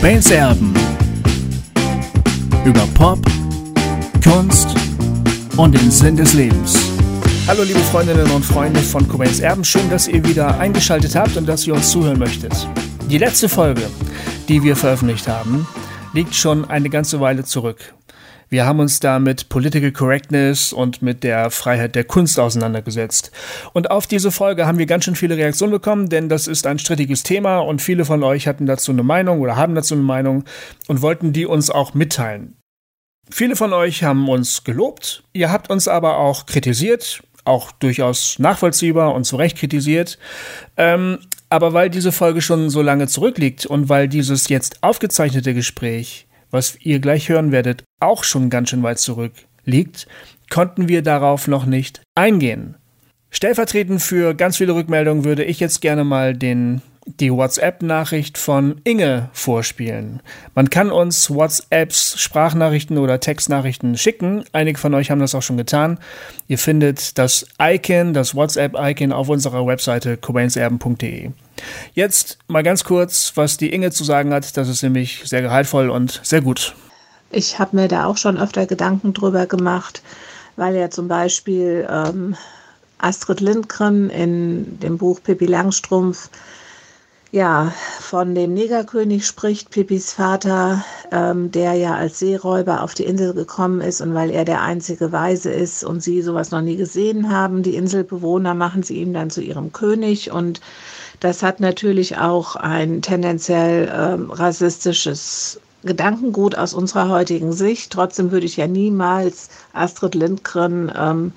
Cobains Erben. Über Pop, Kunst und den Sinn des Lebens. Hallo liebe Freundinnen und Freunde von Cobains Erben, schön, dass ihr wieder eingeschaltet habt und dass ihr uns zuhören möchtet. Die letzte Folge, die wir veröffentlicht haben, liegt schon eine ganze Weile zurück. Wir haben uns da mit Political Correctness und mit der Freiheit der Kunst auseinandergesetzt. Und auf diese Folge haben wir ganz schön viele Reaktionen bekommen, denn das ist ein strittiges Thema und viele von euch hatten dazu eine Meinung oder haben dazu eine Meinung und wollten die uns auch mitteilen. Viele von euch haben uns gelobt, ihr habt uns aber auch kritisiert, auch durchaus nachvollziehbar und zu Recht kritisiert. Ähm, aber weil diese Folge schon so lange zurückliegt und weil dieses jetzt aufgezeichnete Gespräch was ihr gleich hören werdet, auch schon ganz schön weit zurück liegt, konnten wir darauf noch nicht eingehen. Stellvertretend für ganz viele Rückmeldungen würde ich jetzt gerne mal den die WhatsApp-Nachricht von Inge vorspielen. Man kann uns WhatsApps, Sprachnachrichten oder Textnachrichten schicken. Einige von euch haben das auch schon getan. Ihr findet das Icon, das WhatsApp-Icon auf unserer Webseite cobainserben.de. Jetzt mal ganz kurz, was die Inge zu sagen hat. Das ist nämlich sehr gehaltvoll und sehr gut. Ich habe mir da auch schon öfter Gedanken drüber gemacht, weil ja zum Beispiel ähm, Astrid Lindgren in dem Buch Pippi Langstrumpf ja, von dem Negerkönig spricht Pippis Vater, ähm, der ja als Seeräuber auf die Insel gekommen ist und weil er der einzige Weise ist und sie sowas noch nie gesehen haben, die Inselbewohner machen sie ihn dann zu ihrem König und das hat natürlich auch ein tendenziell ähm, rassistisches Gedankengut aus unserer heutigen Sicht. Trotzdem würde ich ja niemals Astrid Lindgren ähm,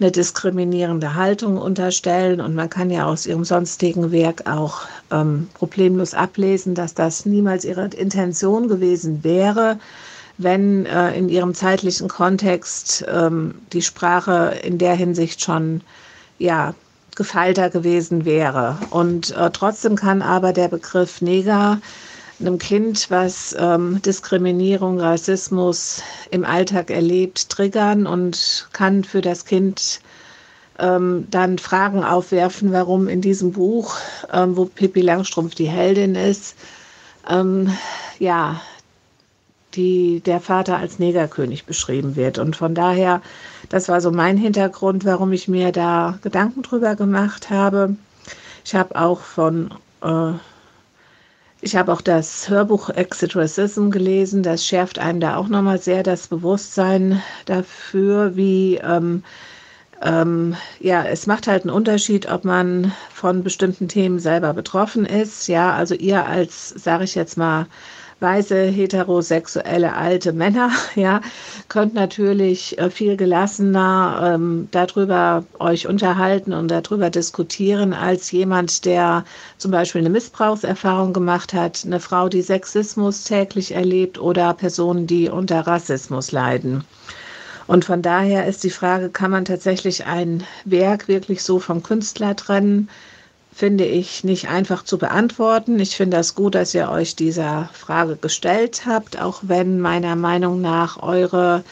eine diskriminierende Haltung unterstellen. Und man kann ja aus ihrem sonstigen Werk auch ähm, problemlos ablesen, dass das niemals ihre Intention gewesen wäre, wenn äh, in ihrem zeitlichen Kontext ähm, die Sprache in der Hinsicht schon ja gefeilter gewesen wäre. Und äh, trotzdem kann aber der Begriff Neger einem Kind, was ähm, Diskriminierung, Rassismus im Alltag erlebt, triggern und kann für das Kind ähm, dann Fragen aufwerfen, warum in diesem Buch, ähm, wo Pippi Langstrumpf die Heldin ist, ähm, ja, die, der Vater als Negerkönig beschrieben wird. Und von daher, das war so mein Hintergrund, warum ich mir da Gedanken drüber gemacht habe. Ich habe auch von äh, ich habe auch das Hörbuch Exit Racism gelesen. Das schärft einem da auch nochmal sehr das Bewusstsein dafür, wie, ähm, ähm, ja, es macht halt einen Unterschied, ob man von bestimmten Themen selber betroffen ist. Ja, also ihr als, sage ich jetzt mal, weiße, heterosexuelle, alte Männer, ja, könnt natürlich äh, viel gelassener ähm, darüber euch unterhalten und darüber diskutieren, als jemand, der zum Beispiel eine Missbrauchserfahrung gemacht hat, eine Frau, die Sexismus täglich erlebt oder Personen, die unter Rassismus leiden. Und von daher ist die Frage, kann man tatsächlich ein Werk wirklich so vom Künstler trennen? Finde ich nicht einfach zu beantworten. Ich finde es gut, dass ihr euch dieser Frage gestellt habt, auch wenn meiner Meinung nach eure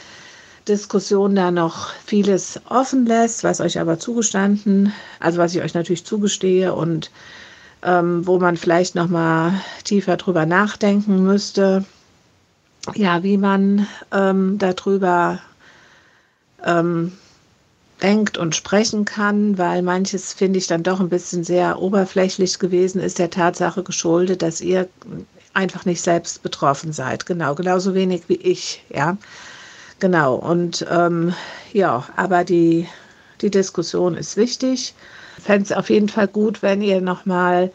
Diskussion da noch vieles offen lässt, was euch aber zugestanden, also was ich euch natürlich zugestehe und ähm, wo man vielleicht noch mal tiefer drüber nachdenken müsste, ja, wie man ähm, darüber ähm, denkt und sprechen kann, weil manches finde ich dann doch ein bisschen sehr oberflächlich gewesen ist, der Tatsache geschuldet, dass ihr einfach nicht selbst betroffen seid. Genau, genauso wenig wie ich, ja. Genau, und ähm, ja, aber die, die Diskussion ist wichtig. Ich fände es auf jeden Fall gut, wenn ihr nochmal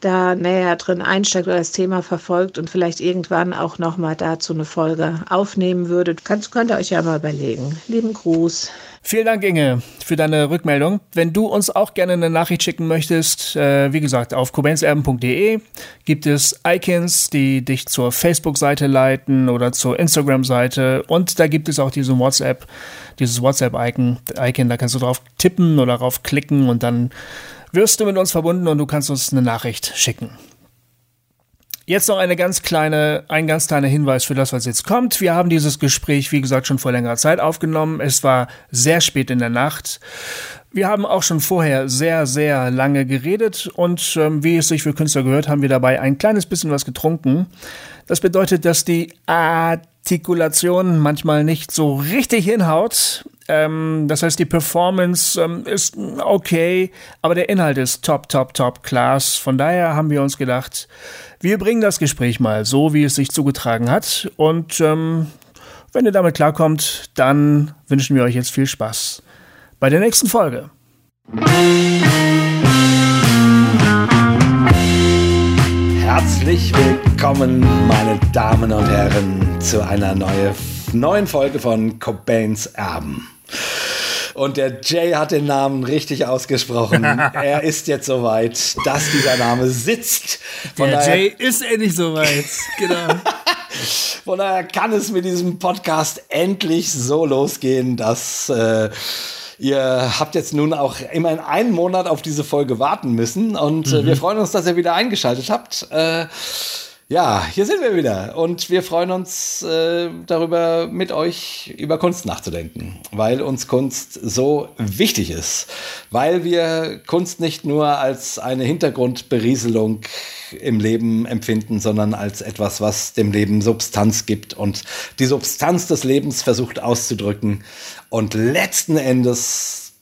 da näher drin einsteigt oder das Thema verfolgt und vielleicht irgendwann auch nochmal dazu eine Folge aufnehmen würdet. Könnt, könnt ihr euch ja mal überlegen. Lieben Gruß. Vielen Dank, Inge, für deine Rückmeldung. Wenn du uns auch gerne eine Nachricht schicken möchtest, äh, wie gesagt, auf kobenserben.de gibt es Icons, die dich zur Facebook-Seite leiten oder zur Instagram-Seite. Und da gibt es auch diese WhatsApp, dieses WhatsApp-Icon, Icon, da kannst du drauf tippen oder drauf klicken und dann wirst du mit uns verbunden und du kannst uns eine Nachricht schicken. Jetzt noch eine ganz kleine, ein ganz kleiner Hinweis für das, was jetzt kommt. Wir haben dieses Gespräch, wie gesagt, schon vor längerer Zeit aufgenommen. Es war sehr spät in der Nacht. Wir haben auch schon vorher sehr, sehr lange geredet und ähm, wie es sich für Künstler gehört, haben wir dabei ein kleines bisschen was getrunken. Das bedeutet, dass die Artikulation manchmal nicht so richtig hinhaut. Ähm, das heißt, die Performance ähm, ist okay, aber der Inhalt ist top, top, top class. Von daher haben wir uns gedacht, wir bringen das Gespräch mal so, wie es sich zugetragen hat. Und ähm, wenn ihr damit klarkommt, dann wünschen wir euch jetzt viel Spaß bei der nächsten Folge. Herzlich willkommen, meine Damen und Herren, zu einer neue, neuen Folge von Cobains Erben. Und der Jay hat den Namen richtig ausgesprochen. er ist jetzt soweit, dass dieser Name sitzt. Von der Jay ist endlich soweit. Genau. Von daher kann es mit diesem Podcast endlich so losgehen, dass äh, Ihr habt jetzt nun auch immerhin einen Monat auf diese Folge warten müssen und äh, mhm. wir freuen uns, dass ihr wieder eingeschaltet habt. Äh, ja, hier sind wir wieder. Und wir freuen uns äh, darüber, mit euch über Kunst nachzudenken, weil uns Kunst so wichtig ist, weil wir Kunst nicht nur als eine Hintergrundberieselung im Leben empfinden, sondern als etwas, was dem Leben Substanz gibt und die Substanz des Lebens versucht auszudrücken und letzten Endes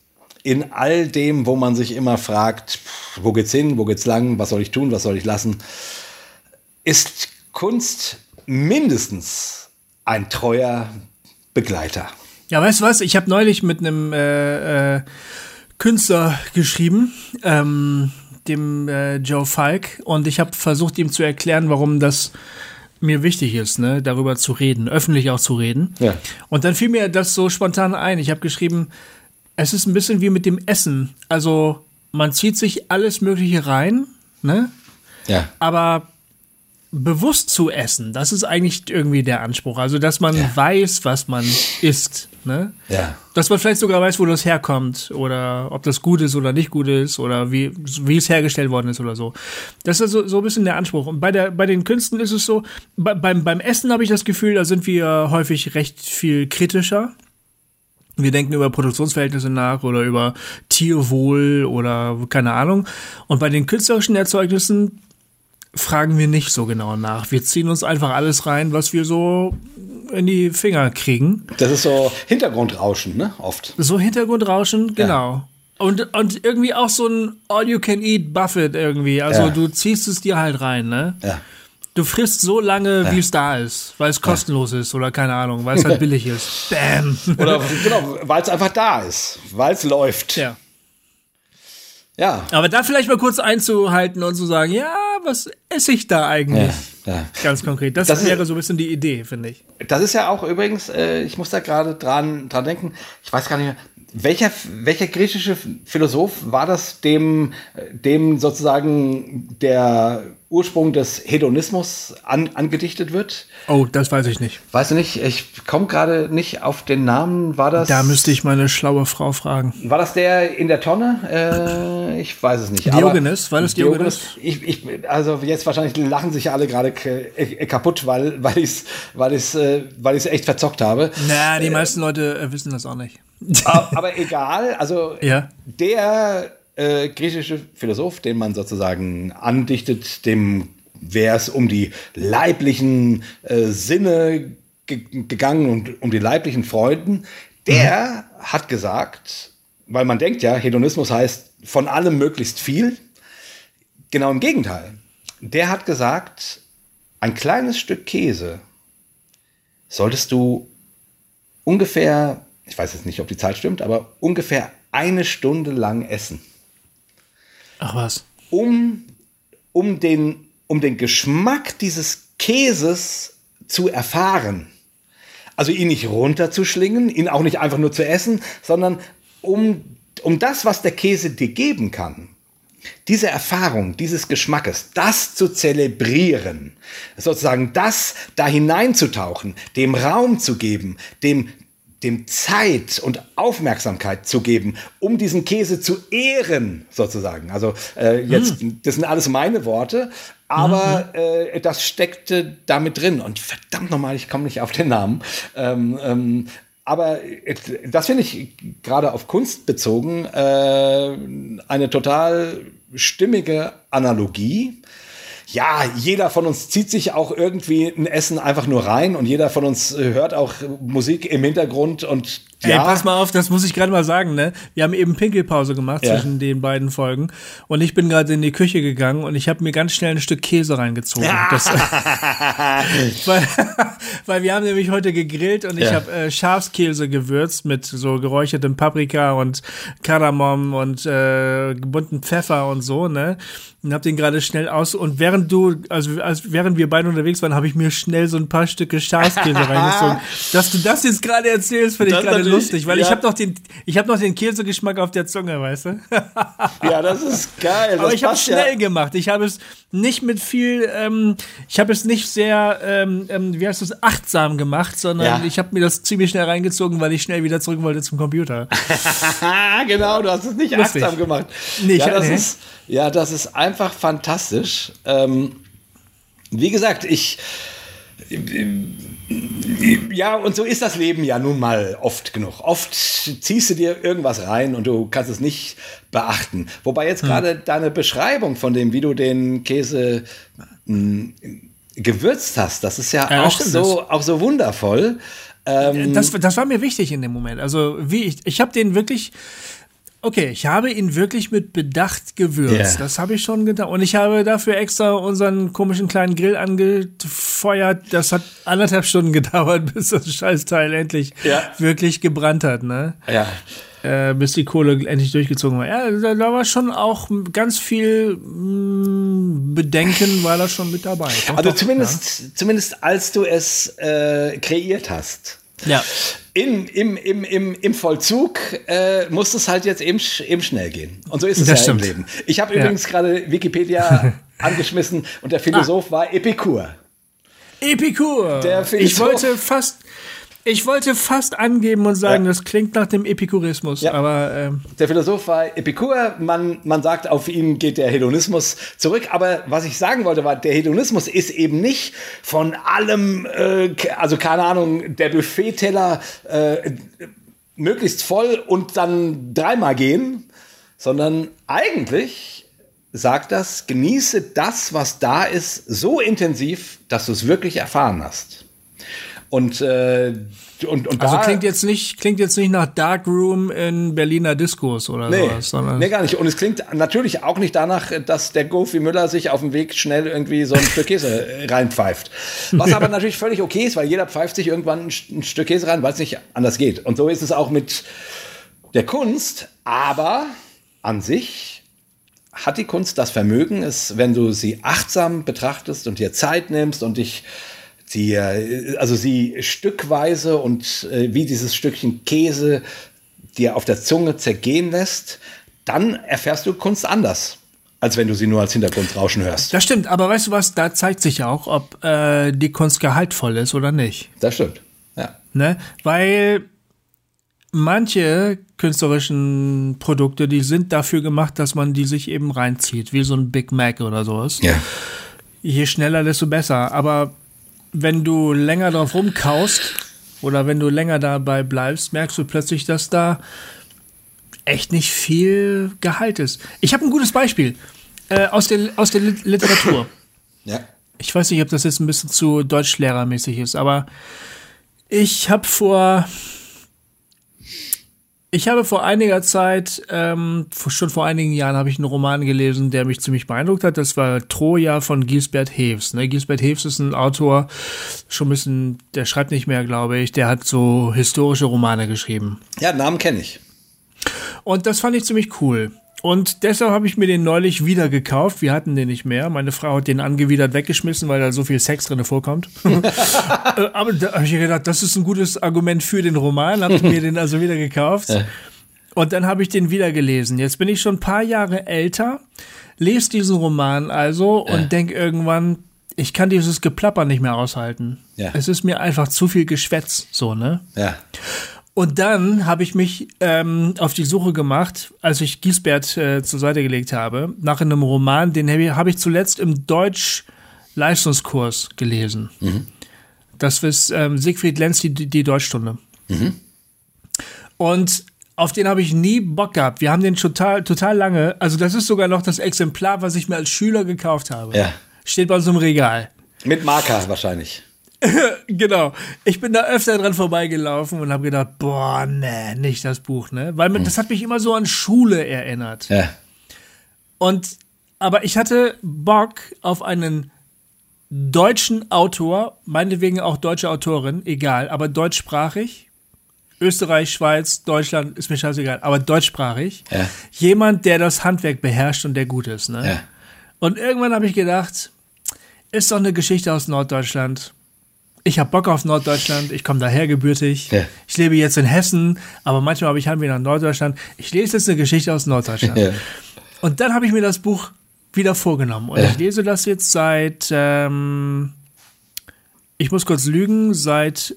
in all dem, wo man sich immer fragt, wo geht's hin, wo geht's lang, was soll ich tun, was soll ich lassen, ist Kunst mindestens ein treuer Begleiter. Ja, weißt du was? Ich habe neulich mit einem äh, äh, Künstler geschrieben, ähm, dem äh, Joe Falk, und ich habe versucht, ihm zu erklären, warum das mir wichtig ist, ne, darüber zu reden, öffentlich auch zu reden. Ja. Und dann fiel mir das so spontan ein. Ich habe geschrieben, es ist ein bisschen wie mit dem Essen. Also man zieht sich alles Mögliche rein, ne? Ja. Aber bewusst zu essen, das ist eigentlich irgendwie der Anspruch. Also, dass man ja. weiß, was man isst. Ne? Ja. Dass man vielleicht sogar weiß, wo das herkommt oder ob das gut ist oder nicht gut ist oder wie, wie es hergestellt worden ist oder so. Das ist so, so ein bisschen der Anspruch. Und bei, der, bei den Künsten ist es so, bei, beim, beim Essen habe ich das Gefühl, da sind wir häufig recht viel kritischer. Wir denken über Produktionsverhältnisse nach oder über Tierwohl oder keine Ahnung. Und bei den künstlerischen Erzeugnissen fragen wir nicht so genau nach. Wir ziehen uns einfach alles rein, was wir so in die Finger kriegen. Das ist so Hintergrundrauschen, ne? Oft. So Hintergrundrauschen, genau. Ja. Und, und irgendwie auch so ein All-You-Can-Eat Buffet irgendwie. Also ja. du ziehst es dir halt rein, ne? Ja. Du frisst so lange, ja. wie es da ist, weil es kostenlos ist oder keine Ahnung, weil es halt billig ist. Bam. Oder genau, weil es einfach da ist, weil es läuft. Ja. Ja. Aber da vielleicht mal kurz einzuhalten und zu sagen, ja, was esse ich da eigentlich? Ja, ja. Ganz konkret. Das, das wäre ist, so ein bisschen die Idee, finde ich. Das ist ja auch übrigens, äh, ich muss da gerade dran, dran denken, ich weiß gar nicht mehr, welcher, welcher griechische Philosoph war das, dem, dem sozusagen der Ursprung des Hedonismus an, angedichtet wird? Oh, das weiß ich nicht. Weißt du nicht? Ich komme gerade nicht auf den Namen. War das? Da müsste ich meine schlaue Frau fragen. War das der in der Tonne? Äh, ich weiß es nicht. Diogenes? war das Diogenes? Diogenes? Ich, ich, also jetzt wahrscheinlich lachen sich alle gerade äh, kaputt, weil, weil ich es weil äh, weil echt verzockt habe. Na, die äh, meisten Leute äh, wissen das auch nicht. Aber egal, also ja. der äh, griechische Philosoph, den man sozusagen andichtet, dem wäre es um die leiblichen äh, Sinne gegangen und um die leiblichen Freuden, der mhm. hat gesagt, weil man denkt ja, Hedonismus heißt von allem möglichst viel. Genau im Gegenteil. Der hat gesagt, ein kleines Stück Käse solltest du ungefähr ich weiß jetzt nicht, ob die Zahl stimmt, aber ungefähr eine Stunde lang essen. Ach was. Um, um, den, um den Geschmack dieses Käses zu erfahren. Also ihn nicht runterzuschlingen, ihn auch nicht einfach nur zu essen, sondern um, um das, was der Käse dir geben kann, diese Erfahrung dieses Geschmackes, das zu zelebrieren, sozusagen das da hineinzutauchen, dem Raum zu geben, dem dem Zeit und Aufmerksamkeit zu geben, um diesen Käse zu ehren, sozusagen. Also äh, jetzt, hm. das sind alles meine Worte, aber mhm. äh, das steckte damit drin. Und verdammt nochmal, ich komme nicht auf den Namen. Ähm, ähm, aber äh, das finde ich gerade auf Kunst bezogen äh, eine total stimmige Analogie ja, jeder von uns zieht sich auch irgendwie ein Essen einfach nur rein und jeder von uns hört auch Musik im Hintergrund und ja. Ey, pass mal auf, das muss ich gerade mal sagen, ne? Wir haben eben Pinkelpause gemacht ja. zwischen den beiden Folgen und ich bin gerade in die Küche gegangen und ich habe mir ganz schnell ein Stück Käse reingezogen. Ja. Das, weil, weil wir haben nämlich heute gegrillt und ich habe äh, Schafskäse gewürzt mit so geräuchertem Paprika und Kardamom und äh, bunten Pfeffer und so, ne? Und hab den gerade schnell aus und während du, also als, während wir beide unterwegs waren, habe ich mir schnell so ein paar Stücke Schafskäse reingezogen. Dass du das jetzt gerade erzählst, finde ich gerade lustig, weil ja. ich habe noch den, ich habe noch den Käsegeschmack auf der Zunge, weißt du? ja, das ist geil. Das Aber ich habe es schnell ja. gemacht. Ich habe es nicht mit viel, ähm, ich habe es nicht sehr, ähm, ähm, wie heißt das, achtsam gemacht, sondern ja. ich habe mir das ziemlich schnell reingezogen, weil ich schnell wieder zurück wollte zum Computer. genau, du hast es nicht Lustig. achtsam gemacht. Nee, ja, das nee. ist, ja, das ist einfach fantastisch. Ähm, wie gesagt, ich ja, und so ist das Leben ja nun mal oft genug. Oft ziehst du dir irgendwas rein und du kannst es nicht beachten. Wobei jetzt hm. gerade deine Beschreibung von dem, wie du den Käse mh, hm, gewürzt hast, das ist ja, ja auch, so, auch so wundervoll. Ähm, das, das war mir wichtig in dem Moment. Also, wie ich, ich habe den wirklich Okay, ich habe ihn wirklich mit Bedacht gewürzt. Yeah. Das habe ich schon getan. Und ich habe dafür extra unseren komischen kleinen Grill angefeuert. Das hat anderthalb Stunden gedauert, bis das Scheißteil endlich ja. wirklich gebrannt hat, ne? Ja. Äh, bis die Kohle endlich durchgezogen war. Ja, da, da war schon auch ganz viel mh, mm, Bedenken, war da schon mit dabei. Doch, also doch, zumindest, ja. zumindest als du es äh, kreiert hast. Ja in, im, im, im, im Vollzug äh, muss es halt jetzt eben, eben schnell gehen. Und so ist es das ja stimmt. im Leben. Ich habe ja. übrigens gerade Wikipedia angeschmissen und der Philosoph ah. war Epikur. Epikur. Der Philosoph. Ich wollte fast, ich wollte fast angeben und sagen, ja. das klingt nach dem Epikurismus, ja. aber ähm der Philosoph war Epikur. Man, man sagt, auf ihn geht der Hedonismus zurück. Aber was ich sagen wollte, war, der Hedonismus ist eben nicht von allem, äh, also keine Ahnung, der Buffetteller äh, möglichst voll und dann dreimal gehen, sondern eigentlich sagt das, genieße das, was da ist, so intensiv, dass du es wirklich erfahren hast. Und, äh, und, und also klingt jetzt nicht klingt jetzt nicht nach Darkroom in Berliner Diskos oder nee, sowas, sondern nee gar nicht. Und es klingt natürlich auch nicht danach, dass der Goofy Müller sich auf dem Weg schnell irgendwie so ein Stück Käse reinpfeift. Was aber natürlich völlig okay ist, weil jeder pfeift sich irgendwann ein, ein Stück Käse rein, weil es nicht anders geht. Und so ist es auch mit der Kunst. Aber an sich hat die Kunst das Vermögen, es, wenn du sie achtsam betrachtest und dir Zeit nimmst und dich sie, äh, also sie stückweise und äh, wie dieses Stückchen Käse dir auf der Zunge zergehen lässt, dann erfährst du Kunst anders als wenn du sie nur als Hintergrundrauschen hörst. Das stimmt, aber weißt du was, da zeigt sich auch, ob äh, die Kunst gehaltvoll ist oder nicht. Das stimmt, ja. Ne? Weil manche künstlerischen Produkte, die sind dafür gemacht, dass man die sich eben reinzieht, wie so ein Big Mac oder sowas. Ja. Je schneller, desto besser. Aber wenn du länger drauf rumkaust oder wenn du länger dabei bleibst, merkst du plötzlich, dass da echt nicht viel Gehalt ist. Ich habe ein gutes Beispiel äh, aus, der, aus der Literatur. Ja. Ich weiß nicht, ob das jetzt ein bisschen zu deutschlehrermäßig ist, aber ich habe vor ich habe vor einiger Zeit, ähm, schon vor einigen Jahren, habe ich einen Roman gelesen, der mich ziemlich beeindruckt hat. Das war Troja von Gisbert Heves. Ne? Gisbert Heves ist ein Autor, schon ein bisschen, der schreibt nicht mehr, glaube ich. Der hat so historische Romane geschrieben. Ja, Namen kenne ich. Und das fand ich ziemlich cool. Und deshalb habe ich mir den neulich wieder gekauft. Wir hatten den nicht mehr. Meine Frau hat den angewidert weggeschmissen, weil da so viel Sex drin vorkommt. Äh, aber da habe ich gedacht, das ist ein gutes Argument für den Roman. Habe mir den also wieder gekauft. Und dann habe ich den wieder gelesen. Jetzt bin ich schon ein paar Jahre älter, lese diesen Roman also und ja. denk irgendwann, ich kann dieses Geplapper nicht mehr aushalten. Ja. Es ist mir einfach zu viel Geschwätz, so, ne? Ja. Und dann habe ich mich ähm, auf die Suche gemacht, als ich Giesbert äh, zur Seite gelegt habe, nach einem Roman, den habe ich, hab ich zuletzt im Deutsch-Leistungskurs gelesen. Mhm. Das ist ähm, Siegfried Lenz, die, die Deutschstunde. Mhm. Und auf den habe ich nie Bock gehabt. Wir haben den total, total lange. Also, das ist sogar noch das Exemplar, was ich mir als Schüler gekauft habe. Ja. Steht bei uns im Regal. Mit Marker wahrscheinlich. genau. Ich bin da öfter dran vorbeigelaufen und habe gedacht, boah, nee, nicht das Buch, ne? Weil hm. das hat mich immer so an Schule erinnert. Ja. Und, aber ich hatte Bock auf einen deutschen Autor, meinetwegen auch deutsche Autorin, egal, aber deutschsprachig. Österreich, Schweiz, Deutschland, ist mir scheißegal, aber deutschsprachig. Ja. Jemand, der das Handwerk beherrscht und der gut ist, ne? Ja. Und irgendwann habe ich gedacht, ist doch eine Geschichte aus Norddeutschland ich habe Bock auf Norddeutschland, ich komme daher gebürtig. Ja. Ich lebe jetzt in Hessen, aber manchmal habe ich Heimweh nach Norddeutschland. Ich lese jetzt eine Geschichte aus Norddeutschland. Ja. Und dann habe ich mir das Buch wieder vorgenommen. Und ja. ich lese das jetzt seit, ähm, ich muss kurz lügen, seit,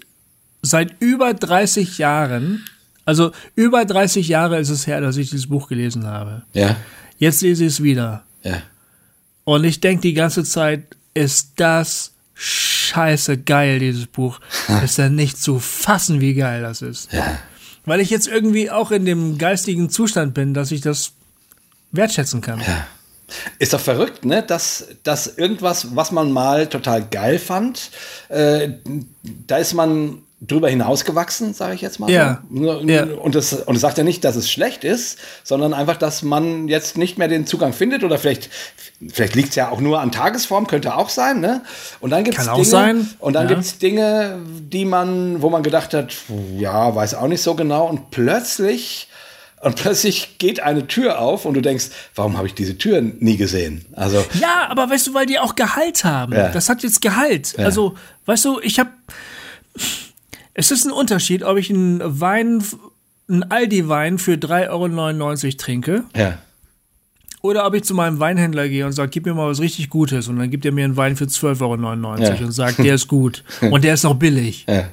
seit über 30 Jahren. Also über 30 Jahre ist es her, dass ich dieses Buch gelesen habe. Ja. Jetzt lese ich es wieder. Ja. Und ich denke die ganze Zeit, ist das scheiße geil, dieses Buch. ist ja nicht zu fassen, wie geil das ist. Ja. Weil ich jetzt irgendwie auch in dem geistigen Zustand bin, dass ich das wertschätzen kann. Ja. Ist doch verrückt, ne? Dass, dass irgendwas, was man mal total geil fand, äh, da ist man drüber hinausgewachsen, sage ich jetzt mal. Ja. Ja. Und, das, und das sagt ja nicht, dass es schlecht ist, sondern einfach, dass man jetzt nicht mehr den Zugang findet oder vielleicht, vielleicht liegt es ja auch nur an Tagesform, könnte auch sein. Ne? Und dann gibt es Dinge, sein. Und dann ja. gibt es Dinge, die man, wo man gedacht hat, ja, weiß auch nicht so genau. Und plötzlich und plötzlich geht eine Tür auf und du denkst, warum habe ich diese Tür nie gesehen? Also ja, aber weißt du, weil die auch Gehalt haben. Ja. Das hat jetzt Gehalt. Ja. Also weißt du, ich habe es ist ein Unterschied, ob ich einen Wein, einen Aldi-Wein für 3,99 Euro trinke. Ja. Oder ob ich zu meinem Weinhändler gehe und sage, gib mir mal was richtig Gutes. Und dann gibt er mir einen Wein für 12,99 Euro ja. und sagt, der ist gut. und der ist noch billig. Ja.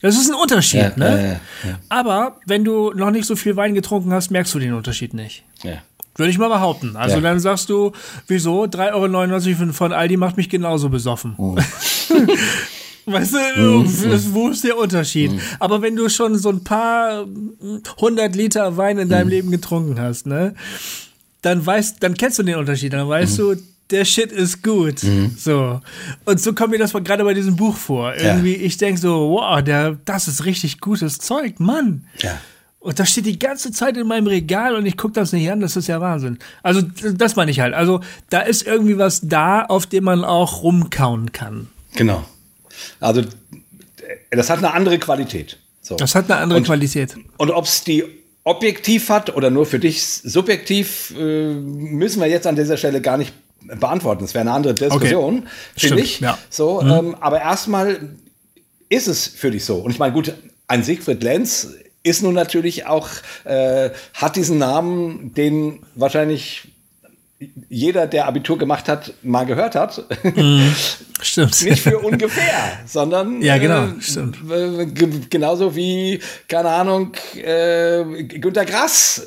Das ist ein Unterschied, ja, ne? Aber wenn du noch nicht so viel Wein getrunken hast, merkst du den Unterschied nicht. Ja. Würde ich mal behaupten. Also dann sagst du, wieso? 3,99 Euro von Aldi macht mich genauso besoffen. Oh. Weißt du, mhm. wo ist der Unterschied? Mhm. Aber wenn du schon so ein paar hundert Liter Wein in deinem mhm. Leben getrunken hast, ne, dann weißt, dann kennst du den Unterschied, dann weißt mhm. du, der Shit ist gut. Mhm. So. Und so kommt mir das gerade bei diesem Buch vor. Irgendwie, ja. ich denke so, wow, der, das ist richtig gutes Zeug, Mann. Ja. Und das steht die ganze Zeit in meinem Regal und ich gucke das nicht an, das ist ja Wahnsinn. Also, das meine ich halt. Also, da ist irgendwie was da, auf dem man auch rumkauen kann. Genau. Also das hat eine andere Qualität. So. Das hat eine andere und, Qualität. Und ob es die objektiv hat oder nur für dich subjektiv, äh, müssen wir jetzt an dieser Stelle gar nicht beantworten. Das wäre eine andere Diskussion, okay. finde ich. Ja. So, mhm. ähm, aber erstmal ist es für dich so. Und ich meine, gut, ein Siegfried Lenz ist nun natürlich auch, äh, hat diesen Namen, den wahrscheinlich jeder, der Abitur gemacht hat, mal gehört hat. Mm, stimmt. Nicht für ungefähr, sondern ja, genau, äh, stimmt. genauso wie, keine Ahnung, äh, Günter Grass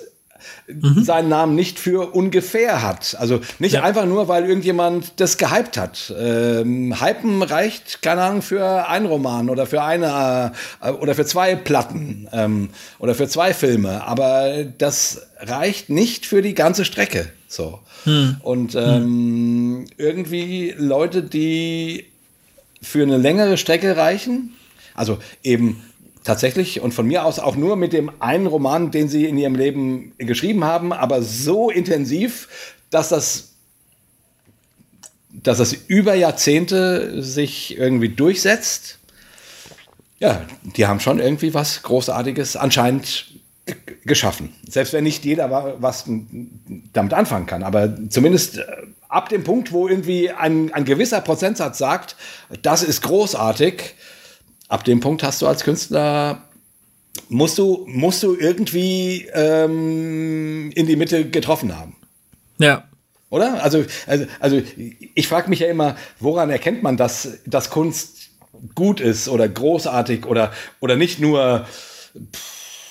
mhm. seinen Namen nicht für ungefähr hat. Also nicht ja. einfach nur, weil irgendjemand das gehypt hat. Ähm, Hypen reicht, keine Ahnung, für einen Roman oder für eine äh, oder für zwei Platten ähm, oder für zwei Filme. Aber das reicht nicht für die ganze Strecke. So. Hm. Und ähm, hm. irgendwie Leute, die für eine längere Strecke reichen, also eben tatsächlich und von mir aus auch nur mit dem einen Roman, den sie in ihrem Leben geschrieben haben, aber so intensiv, dass das, dass das über Jahrzehnte sich irgendwie durchsetzt. Ja, die haben schon irgendwie was Großartiges anscheinend geschaffen. Selbst wenn nicht jeder was damit anfangen kann. Aber zumindest äh, ab dem Punkt, wo irgendwie ein, ein gewisser Prozentsatz sagt, das ist großartig, ab dem Punkt hast du als Künstler musst du, musst du irgendwie ähm, in die Mitte getroffen haben. Ja. Oder? Also, also, also ich frage mich ja immer, woran erkennt man, dass, dass Kunst gut ist oder großartig oder, oder nicht nur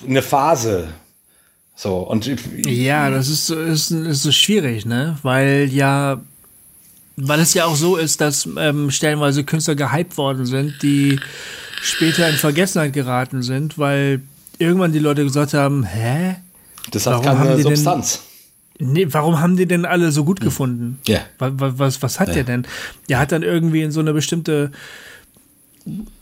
eine Phase. So, und ja, das ist, ist, ist so schwierig, ne? Weil ja, weil es ja auch so ist, dass ähm, stellenweise Künstler gehypt worden sind, die später in Vergessenheit geraten sind, weil irgendwann die Leute gesagt haben, hä? Das hat warum keine Substanz. Denn, nee, warum haben die denn alle so gut hm. gefunden? Ja. Was, was, was hat ja. der denn? Der hat dann irgendwie in so eine bestimmte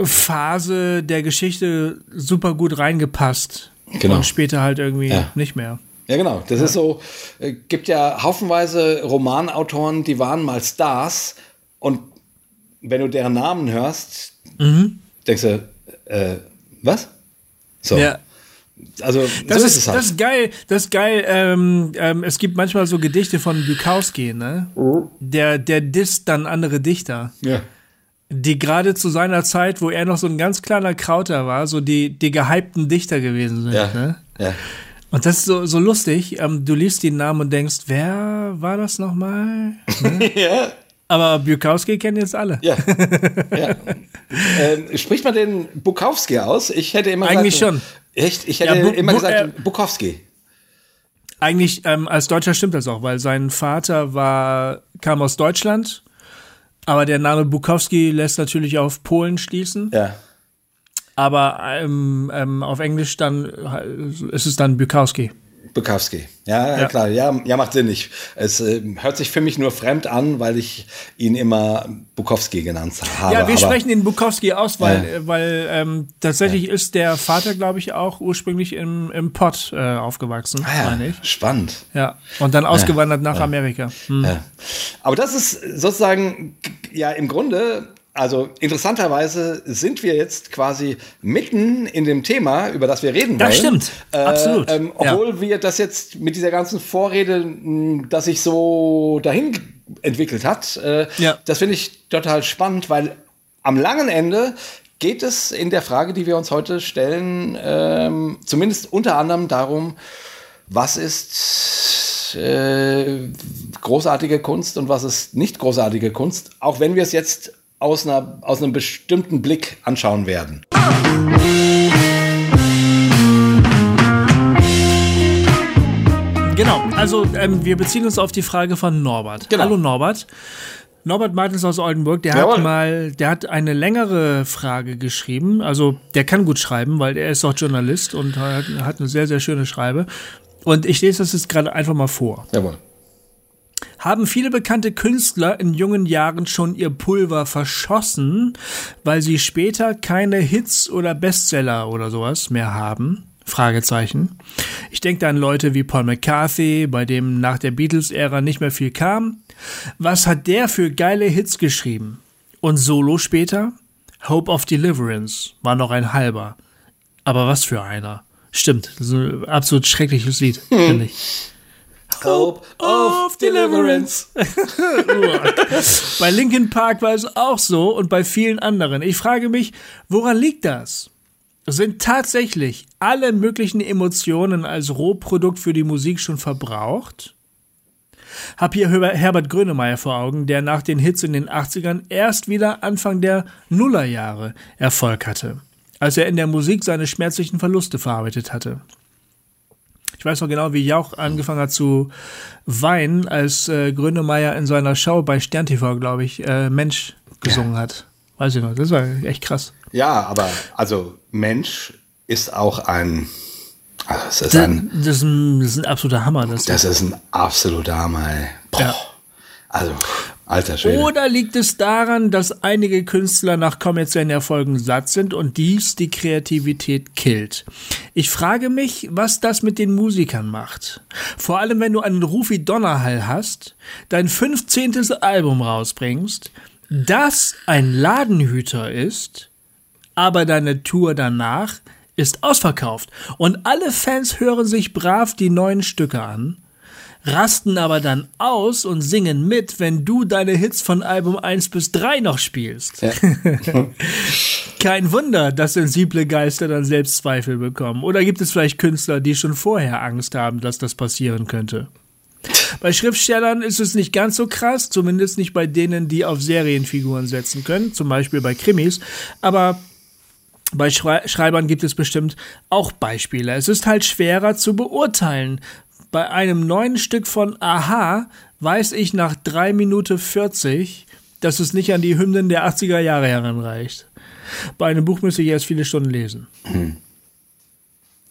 Phase der Geschichte super gut reingepasst. Genau. Und später halt irgendwie ja. nicht mehr. Ja, genau. Das ja. ist so, äh, gibt ja haufenweise Romanautoren, die waren mal Stars und wenn du deren Namen hörst, mhm. denkst du, äh, was? So. Ja. Also, das, so ist, ist halt. das ist geil, das ist geil. Ähm, ähm, es gibt manchmal so Gedichte von Bukowski, ne? Mhm. Der, der disst dann andere Dichter. Ja die gerade zu seiner Zeit, wo er noch so ein ganz kleiner Krauter war, so die, die gehypten Dichter gewesen sind. Ja, ne? ja. Und das ist so, so lustig. Ähm, du liest den Namen und denkst, wer war das nochmal? Ne? ja. Aber Bukowski kennen jetzt alle. Ja. ja. ähm, spricht man den Bukowski aus? Ich hätte immer Eigentlich gesagt, schon. Echt? Ich hätte ja, immer Bu gesagt äh, Bukowski. Eigentlich ähm, als Deutscher stimmt das auch, weil sein Vater war, kam aus Deutschland aber der Name Bukowski lässt natürlich auf Polen schließen. Ja. Aber ähm, ähm, auf Englisch dann ist es dann Bukowski. Bukowski. Ja, ja, klar. Ja, ja, macht Sinn. Ich, es äh, hört sich für mich nur fremd an, weil ich ihn immer Bukowski genannt habe. Ja, wir sprechen ihn Bukowski aus, weil, ja. weil ähm, tatsächlich ja. ist der Vater, glaube ich, auch ursprünglich im, im Pott äh, aufgewachsen, ah, ja. meine ich. Spannend. Ja, und dann ausgewandert nach Amerika. Hm. Aber das ist sozusagen, ja, im Grunde also interessanterweise sind wir jetzt quasi mitten in dem Thema, über das wir reden das wollen. Das stimmt, äh, absolut. Ähm, obwohl ja. wir das jetzt mit dieser ganzen Vorrede, das sich so dahin entwickelt hat, äh, ja. das finde ich total spannend, weil am langen Ende geht es in der Frage, die wir uns heute stellen, ähm, zumindest unter anderem darum, was ist äh, großartige Kunst und was ist nicht großartige Kunst, auch wenn wir es jetzt aus, einer, aus einem bestimmten Blick anschauen werden. Genau, also ähm, wir beziehen uns auf die Frage von Norbert. Genau. Hallo Norbert. Norbert Martins aus Oldenburg, der Jawohl. hat mal, der hat eine längere Frage geschrieben. Also der kann gut schreiben, weil er ist auch Journalist und hat, hat eine sehr, sehr schöne Schreibe. Und ich lese das jetzt gerade einfach mal vor. Jawohl. Haben viele bekannte Künstler in jungen Jahren schon ihr Pulver verschossen, weil sie später keine Hits oder Bestseller oder sowas mehr haben? Fragezeichen. Ich denke an Leute wie Paul McCarthy, bei dem nach der Beatles-Ära nicht mehr viel kam. Was hat der für geile Hits geschrieben? Und Solo später? Hope of Deliverance war noch ein halber. Aber was für einer. Stimmt, das ist ein absolut schreckliches Lied, finde ich. Hope of Deliverance. bei Linkin Park war es auch so und bei vielen anderen. Ich frage mich, woran liegt das? Sind tatsächlich alle möglichen Emotionen als Rohprodukt für die Musik schon verbraucht? Hab hier Herbert Grönemeyer vor Augen, der nach den Hits in den 80ern erst wieder Anfang der Nullerjahre Erfolg hatte, als er in der Musik seine schmerzlichen Verluste verarbeitet hatte. Ich weiß noch genau, wie Jauch angefangen hat zu weinen, als äh, Grönemeyer in seiner Show bei Stern TV, glaube ich, äh, Mensch gesungen ja. hat. Weiß ich noch, das war echt krass. Ja, aber also Mensch ist auch ein. Also das, ist ein, das, ist ein, das ist ein absoluter Hammer. Das, das ist ein absoluter Hammer. Ey. Boah. Ja. Also. Alter Schwede. Oder liegt es daran, dass einige Künstler nach kommerziellen Erfolgen satt sind und dies die Kreativität killt? Ich frage mich, was das mit den Musikern macht. Vor allem, wenn du einen Rufi Donnerhall hast, dein 15. Album rausbringst, das ein Ladenhüter ist, aber deine Tour danach ist ausverkauft und alle Fans hören sich brav die neuen Stücke an rasten aber dann aus und singen mit, wenn du deine Hits von Album 1 bis 3 noch spielst. Ja. Kein Wunder, dass sensible Geister dann Selbstzweifel bekommen. Oder gibt es vielleicht Künstler, die schon vorher Angst haben, dass das passieren könnte? Bei Schriftstellern ist es nicht ganz so krass, zumindest nicht bei denen, die auf Serienfiguren setzen können, zum Beispiel bei Krimis. Aber Bei Schreibern gibt es bestimmt auch Beispiele. Es ist halt schwerer zu beurteilen. Bei einem neuen Stück von Aha weiß ich nach 3 Minuten 40, dass es nicht an die Hymnen der 80er Jahre heranreicht. Bei einem Buch müsste ich erst viele Stunden lesen. Hm.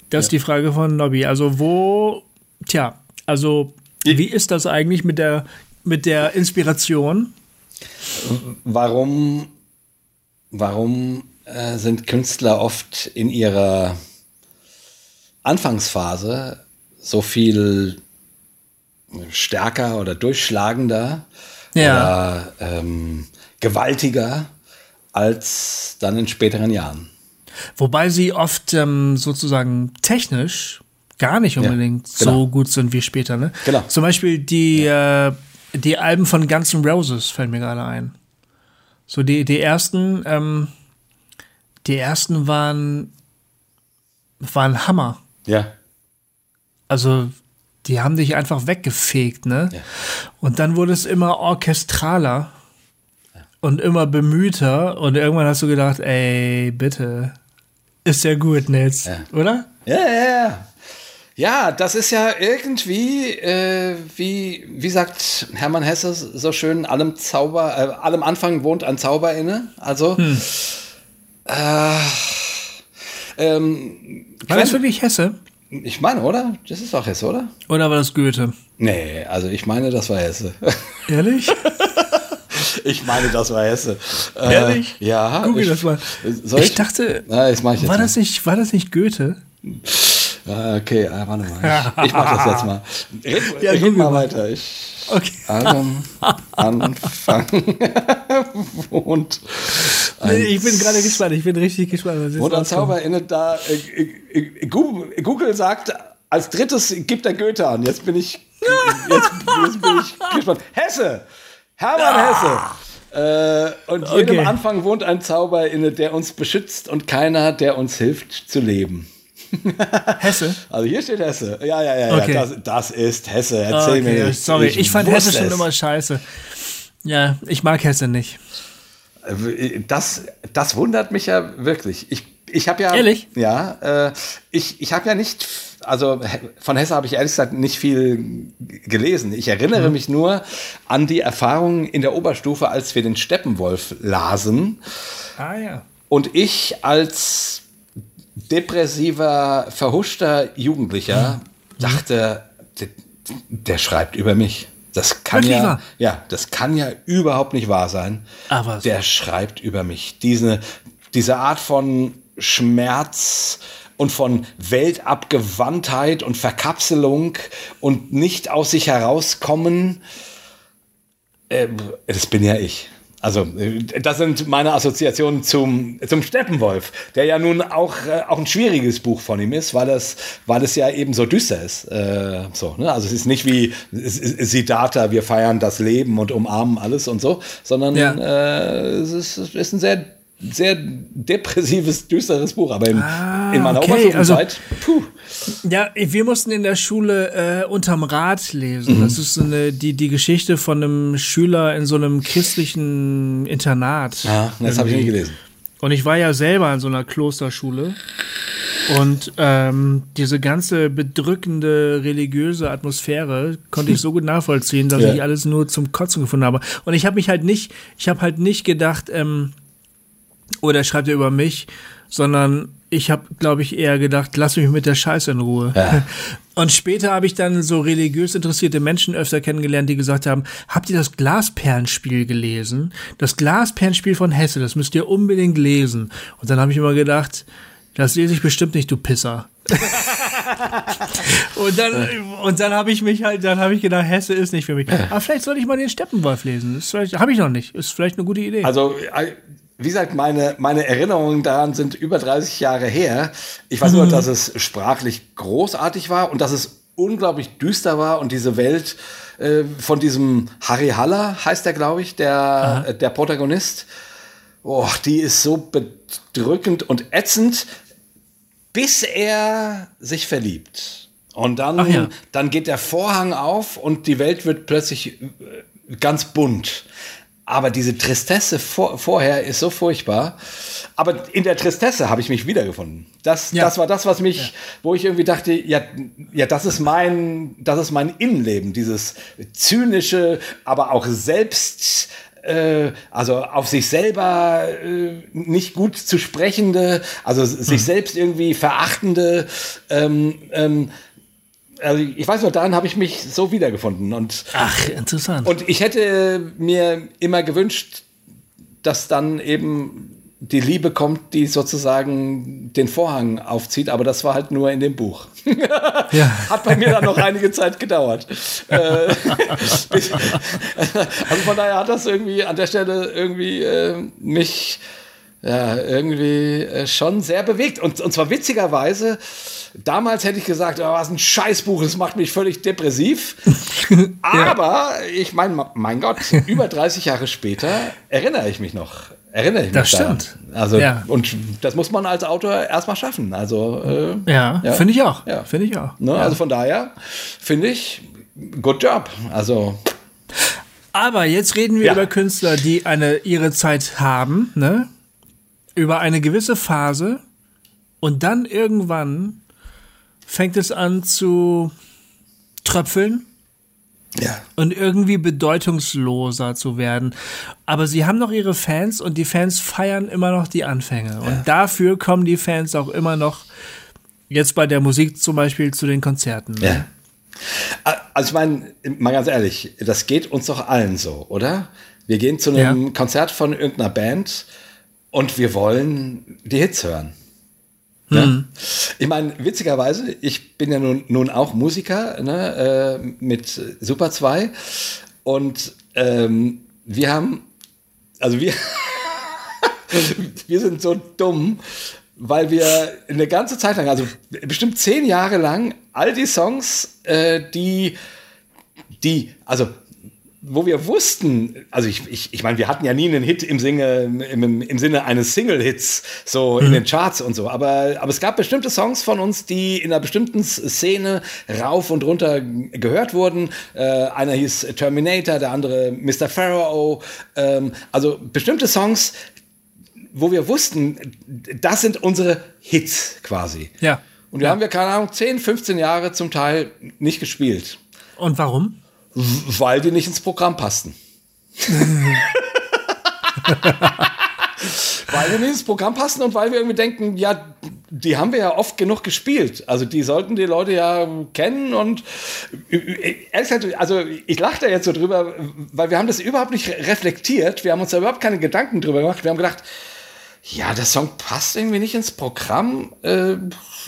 Das ja. ist die Frage von Nobby. Also wo, tja, also wie ist das eigentlich mit der, mit der Inspiration? Warum, warum äh, sind Künstler oft in ihrer Anfangsphase so viel stärker oder durchschlagender ja. oder ähm, gewaltiger als dann in späteren Jahren. Wobei sie oft ähm, sozusagen technisch gar nicht unbedingt ja, genau. so gut sind wie später. Ne? Genau. Zum Beispiel die, ja. äh, die Alben von Guns N' Roses fällt mir gerade ein. So die, die ersten, ähm, die ersten waren, waren Hammer. Ja. Also die haben dich einfach weggefegt, ne? Ja. Und dann wurde es immer orchestraler ja. und immer bemühter und irgendwann hast du gedacht, ey, bitte, ist ja gut, Nils, ja. oder? Ja, ja, ja. Ja, das ist ja irgendwie, äh, wie, wie sagt Hermann Hesse so schön, allem Zauber, äh, allem Anfang wohnt ein Zauber inne. Also, hm. äh, ähm, War das wirklich Hesse? Ich meine, oder? Das ist doch Hesse, oder? Oder war das Goethe? Nee, also ich meine, das war Hesse. Ehrlich? ich meine, das war Hesse. Äh, Ehrlich? Äh, ja. Google ich, das mal. Ich, ich dachte, Na, das ich war, das nicht, war das nicht Goethe? Ah, okay, ah, warte mal. Ich, ich mach das jetzt mal. Red, ja, red mal weiter. Ich, okay. Adam Anfang wohnt. Nee, ich bin gerade gespannt, ich bin richtig gespannt. Wohnt ein Zauber inne da. Äh, äh, Google sagt, als drittes gibt er Goethe an. Jetzt bin ich, jetzt, jetzt bin ich gespannt. Hesse! Hermann Hesse! Äh, und jedem okay. Anfang wohnt ein Zauber inne, der uns beschützt und keiner, der uns hilft zu leben. Hesse? Also hier steht Hesse. Ja, ja, ja, okay. ja das, das, ist Hesse. Erzähl okay, mir. Sorry, ich, ich fand Hesse schon immer scheiße. Ja, ich mag Hesse nicht. Das, das wundert mich ja wirklich. Ich, ich habe ja. Ehrlich? Ja, äh, ich, ich habe ja nicht. Also von Hesse habe ich ehrlich gesagt nicht viel gelesen. Ich erinnere mhm. mich nur an die Erfahrungen in der Oberstufe, als wir den Steppenwolf lasen. Ah ja. Und ich als depressiver, verhuschter Jugendlicher mhm. dachte, der, der, schreibt über mich. Das kann Wirklich ja, wahr? ja, das kann ja überhaupt nicht wahr sein. Aber der schreibt über mich. Diese, diese Art von Schmerz und von Weltabgewandtheit und Verkapselung und nicht aus sich herauskommen, äh, das bin ja ich. Also, äh, das sind meine Assoziationen zum, zum Steppenwolf, der ja nun auch, äh, auch ein schwieriges Buch von ihm ist, weil das, weil es ja eben so düster ist. Äh, so, ne? Also, es ist nicht wie Siddhartha, wir feiern das Leben und umarmen alles und so, sondern ja. äh, es, ist, es ist ein sehr sehr depressives, düsteres Buch, aber in, ah, in meiner okay. Also, puh. Ja, wir mussten in der Schule äh, unterm Rad lesen. Mhm. Das ist so eine, die, die Geschichte von einem Schüler in so einem christlichen Internat. Ja, das habe ich nie gelesen. Und ich war ja selber in so einer Klosterschule. Und ähm, diese ganze bedrückende religiöse Atmosphäre konnte ich so gut nachvollziehen, dass ja. ich alles nur zum Kotzen gefunden habe. Und ich habe mich halt nicht, ich habe halt nicht gedacht, ähm, oder schreibt er über mich, sondern ich habe, glaube ich, eher gedacht, lass mich mit der Scheiße in Ruhe. Ja. Und später habe ich dann so religiös interessierte Menschen öfter kennengelernt, die gesagt haben, habt ihr das Glasperlenspiel gelesen? Das Glasperlenspiel von Hesse, das müsst ihr unbedingt lesen. Und dann habe ich immer gedacht, das lese ich bestimmt nicht, du Pisser. und dann, und dann habe ich mich halt, dann habe ich gedacht, Hesse ist nicht für mich. Aber vielleicht sollte ich mal den Steppenwolf lesen. Das habe ich noch nicht. Ist vielleicht eine gute Idee. Also wie gesagt, meine, meine Erinnerungen daran sind über 30 Jahre her. Ich weiß mhm. nur, dass es sprachlich großartig war und dass es unglaublich düster war und diese Welt äh, von diesem Harry Haller heißt der, glaube ich, der, äh, der Protagonist. Oh, die ist so bedrückend und ätzend, bis er sich verliebt. Und dann, ja. dann geht der Vorhang auf und die Welt wird plötzlich äh, ganz bunt. Aber diese Tristesse vor, vorher ist so furchtbar. Aber in der Tristesse habe ich mich wiedergefunden. Das, ja. das war das, was mich, ja. wo ich irgendwie dachte, ja, ja, das ist mein, das ist mein Innenleben, dieses zynische, aber auch selbst äh, also auf sich selber äh, nicht gut zu sprechende, also sich hm. selbst irgendwie verachtende. Ähm, ähm, also ich weiß noch, daran habe ich mich so wiedergefunden. Und, Ach, interessant. Und ich hätte mir immer gewünscht, dass dann eben die Liebe kommt, die sozusagen den Vorhang aufzieht, aber das war halt nur in dem Buch. ja. Hat bei mir dann noch einige Zeit gedauert. Äh, also von daher hat das irgendwie an der Stelle irgendwie äh, mich ja, irgendwie äh, schon sehr bewegt. Und, und zwar witzigerweise, damals hätte ich gesagt, oh, was ein Scheißbuch, das macht mich völlig depressiv. Aber ich meine, mein Gott, über 30 Jahre später erinnere ich mich noch erinnere ich mich. Das stimmt. Daran. Also, ja. und das muss man als Autor erstmal schaffen. Also, äh, ja, ja. finde ich auch. Ja. Finde ich auch. Ne? Also von daher finde ich, good job. Also. Aber jetzt reden wir über Künstler, die eine, ihre Zeit haben, ne? Über eine gewisse Phase und dann irgendwann fängt es an zu tröpfeln ja. Und irgendwie bedeutungsloser zu werden. Aber sie haben noch ihre Fans und die Fans feiern immer noch die Anfänge. Ja. Und dafür kommen die Fans auch immer noch, jetzt bei der Musik zum Beispiel, zu den Konzerten. Ja. Also ich meine, mal ganz ehrlich, das geht uns doch allen so, oder? Wir gehen zu einem ja. Konzert von irgendeiner Band und wir wollen die Hits hören. Ne? Mhm. Ich meine, witzigerweise, ich bin ja nun, nun auch Musiker ne, äh, mit Super 2 und ähm, wir haben, also wir, wir sind so dumm, weil wir eine ganze Zeit lang, also bestimmt zehn Jahre lang, all die Songs, äh, die, die, also wo wir wussten, also ich, ich, ich meine, wir hatten ja nie einen Hit im, Singe, im, im Sinne eines Single-Hits, so mhm. in den Charts und so, aber, aber es gab bestimmte Songs von uns, die in einer bestimmten Szene rauf und runter gehört wurden. Äh, einer hieß Terminator, der andere Mr. Pharaoh. Ähm, also bestimmte Songs, wo wir wussten, das sind unsere Hits quasi. Ja. Und die ja. haben wir, keine Ahnung, 10, 15 Jahre zum Teil nicht gespielt. Und warum? Weil die nicht ins Programm passten. weil wir nicht ins Programm passen und weil wir irgendwie denken, ja, die haben wir ja oft genug gespielt. Also die sollten die Leute ja kennen und ehrlich gesagt, also ich lache da jetzt so drüber, weil wir haben das überhaupt nicht reflektiert. Wir haben uns da überhaupt keine Gedanken drüber gemacht. Wir haben gedacht, ja, der Song passt irgendwie nicht ins Programm. Äh,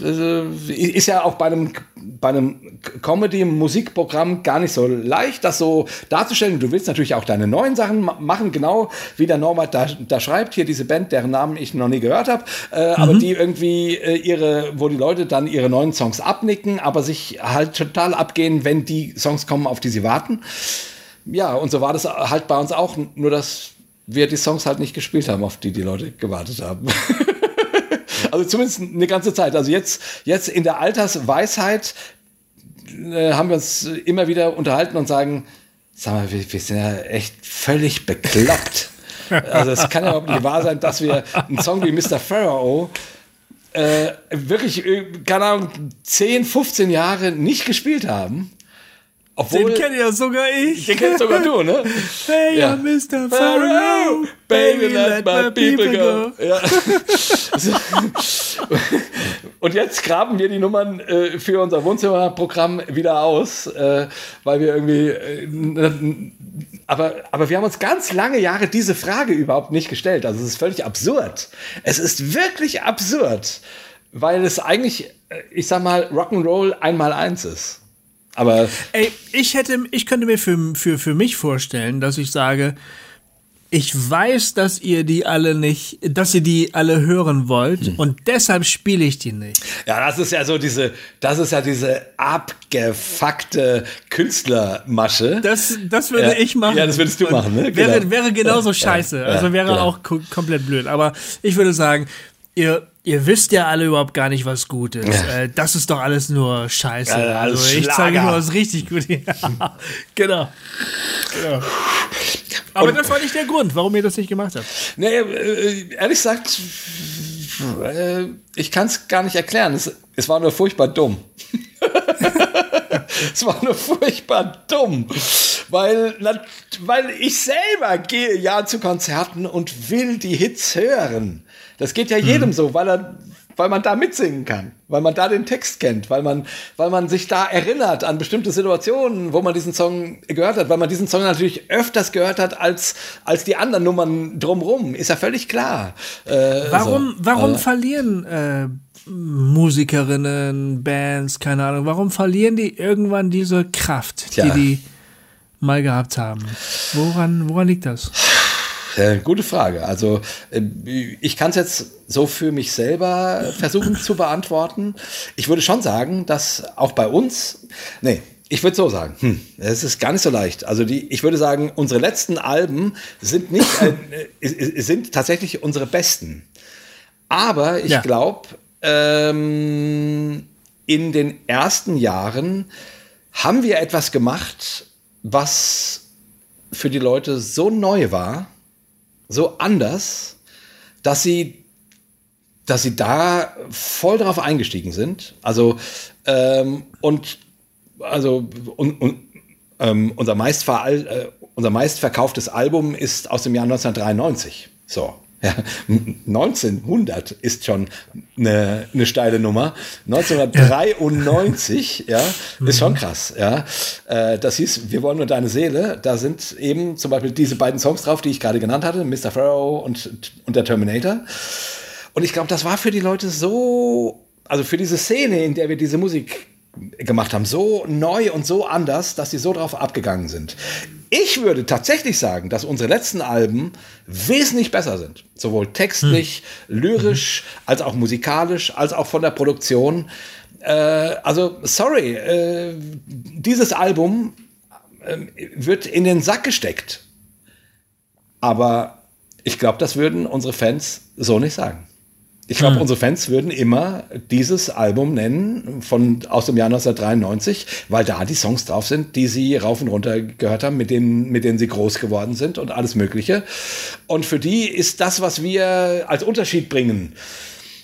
äh, ist ja auch bei einem, bei einem Comedy-Musikprogramm gar nicht so leicht, das so darzustellen. Du willst natürlich auch deine neuen Sachen machen, genau wie der Norbert da, da schreibt. Hier diese Band, deren Namen ich noch nie gehört habe, äh, mhm. aber die irgendwie äh, ihre, wo die Leute dann ihre neuen Songs abnicken, aber sich halt total abgehen, wenn die Songs kommen, auf die sie warten. Ja, und so war das halt bei uns auch, nur dass wir die Songs halt nicht gespielt haben, auf die die Leute gewartet haben. also zumindest eine ganze Zeit. Also jetzt, jetzt in der Altersweisheit äh, haben wir uns immer wieder unterhalten und sagen, sag mal, wir, wir sind ja echt völlig bekloppt. Also es kann ja überhaupt nicht wahr sein, dass wir einen Song wie Mr. Pharaoh äh, wirklich, äh, keine Ahnung, 10, 15 Jahre nicht gespielt haben. Obwohl, den kenne ja sogar ich. Den kennst sogar du, ne? Hey, ja. Mr. Pharaoh, baby, let my people go. Ja. Und jetzt graben wir die Nummern äh, für unser Wohnzimmerprogramm wieder aus, äh, weil wir irgendwie. Äh, aber, aber wir haben uns ganz lange Jahre diese Frage überhaupt nicht gestellt. Also es ist völlig absurd. Es ist wirklich absurd, weil es eigentlich, äh, ich sag mal, Rock'n'Roll einmal eins ist. Aber. Ey, ich hätte, ich könnte mir für, für, für mich vorstellen, dass ich sage, ich weiß, dass ihr die alle nicht, dass ihr die alle hören wollt hm. und deshalb spiele ich die nicht. Ja, das ist ja so diese, das ist ja diese abgefuckte Künstlermasche. Das, das würde ja. ich machen. Ja, das würdest du machen, ne? Genau. Wäre, wäre genauso scheiße. Ja, also wäre genau. auch komplett blöd. Aber ich würde sagen, ihr, ihr wisst ja alle überhaupt gar nicht, was gut ist. Ja. Äh, das ist doch alles nur Scheiße. Ja, also ich zeige nur, was richtig gut ist. genau. genau. Aber und, das war nicht der Grund, warum ihr das nicht gemacht habt. Nee, äh, ehrlich gesagt, äh, ich kann es gar nicht erklären. Es, es war nur furchtbar dumm. es war nur furchtbar dumm. Weil, weil ich selber gehe ja zu Konzerten und will die Hits hören. Das geht ja jedem mhm. so, weil er, weil man da mitsingen kann, weil man da den Text kennt, weil man, weil man sich da erinnert an bestimmte Situationen, wo man diesen Song gehört hat, weil man diesen Song natürlich öfters gehört hat als, als die anderen Nummern drumrum, ist ja völlig klar. Äh, warum, so. warum äh, verlieren äh, Musikerinnen, Bands, keine Ahnung, warum verlieren die irgendwann diese Kraft, Tja. die die mal gehabt haben? Woran, woran liegt das? Äh, gute Frage. Also äh, ich kann es jetzt so für mich selber versuchen zu beantworten. Ich würde schon sagen, dass auch bei uns, nee, ich würde so sagen, hm, es ist gar nicht so leicht. Also die, ich würde sagen, unsere letzten Alben sind nicht, äh, sind tatsächlich unsere besten. Aber ich ja. glaube, ähm, in den ersten Jahren haben wir etwas gemacht, was für die Leute so neu war, so anders, dass sie, dass sie da voll drauf eingestiegen sind. Also, ähm, und, also, und, und ähm, unser, meistver, äh, unser meistverkauftes Album ist aus dem Jahr 1993. So. Ja, 1900 ist schon eine, eine steile Nummer. 1993, ja, ja ist schon krass. Ja, äh, das hieß, wir wollen nur deine Seele. Da sind eben zum Beispiel diese beiden Songs drauf, die ich gerade genannt hatte, Mr. Pharaoh und, und der Terminator. Und ich glaube, das war für die Leute so, also für diese Szene, in der wir diese Musik gemacht haben, so neu und so anders, dass sie so drauf abgegangen sind. Ich würde tatsächlich sagen, dass unsere letzten Alben wesentlich besser sind. Sowohl textlich, hm. lyrisch, mhm. als auch musikalisch, als auch von der Produktion. Äh, also, sorry, äh, dieses Album äh, wird in den Sack gesteckt. Aber ich glaube, das würden unsere Fans so nicht sagen. Ich glaube, hm. unsere Fans würden immer dieses Album nennen von aus dem Jahr 1993, weil da die Songs drauf sind, die sie rauf und runter gehört haben, mit denen, mit denen sie groß geworden sind und alles Mögliche. Und für die ist das, was wir als Unterschied bringen,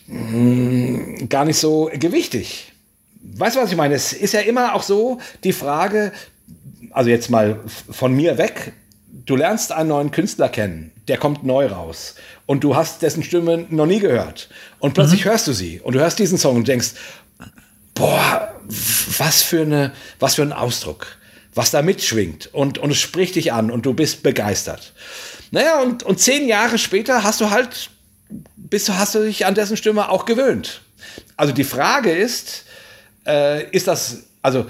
hm, gar nicht so gewichtig. Weißt du, was ich meine? Es ist ja immer auch so die Frage, also jetzt mal von mir weg, du lernst einen neuen Künstler kennen, der kommt neu raus und du hast dessen Stimme noch nie gehört und plötzlich mhm. hörst du sie und du hörst diesen Song und denkst, boah, was für eine, was für ein Ausdruck, was da mitschwingt und, und es spricht dich an und du bist begeistert. Naja, und, und zehn Jahre später hast du halt, bist du, hast du dich an dessen Stimme auch gewöhnt. Also die Frage ist, äh, ist das, also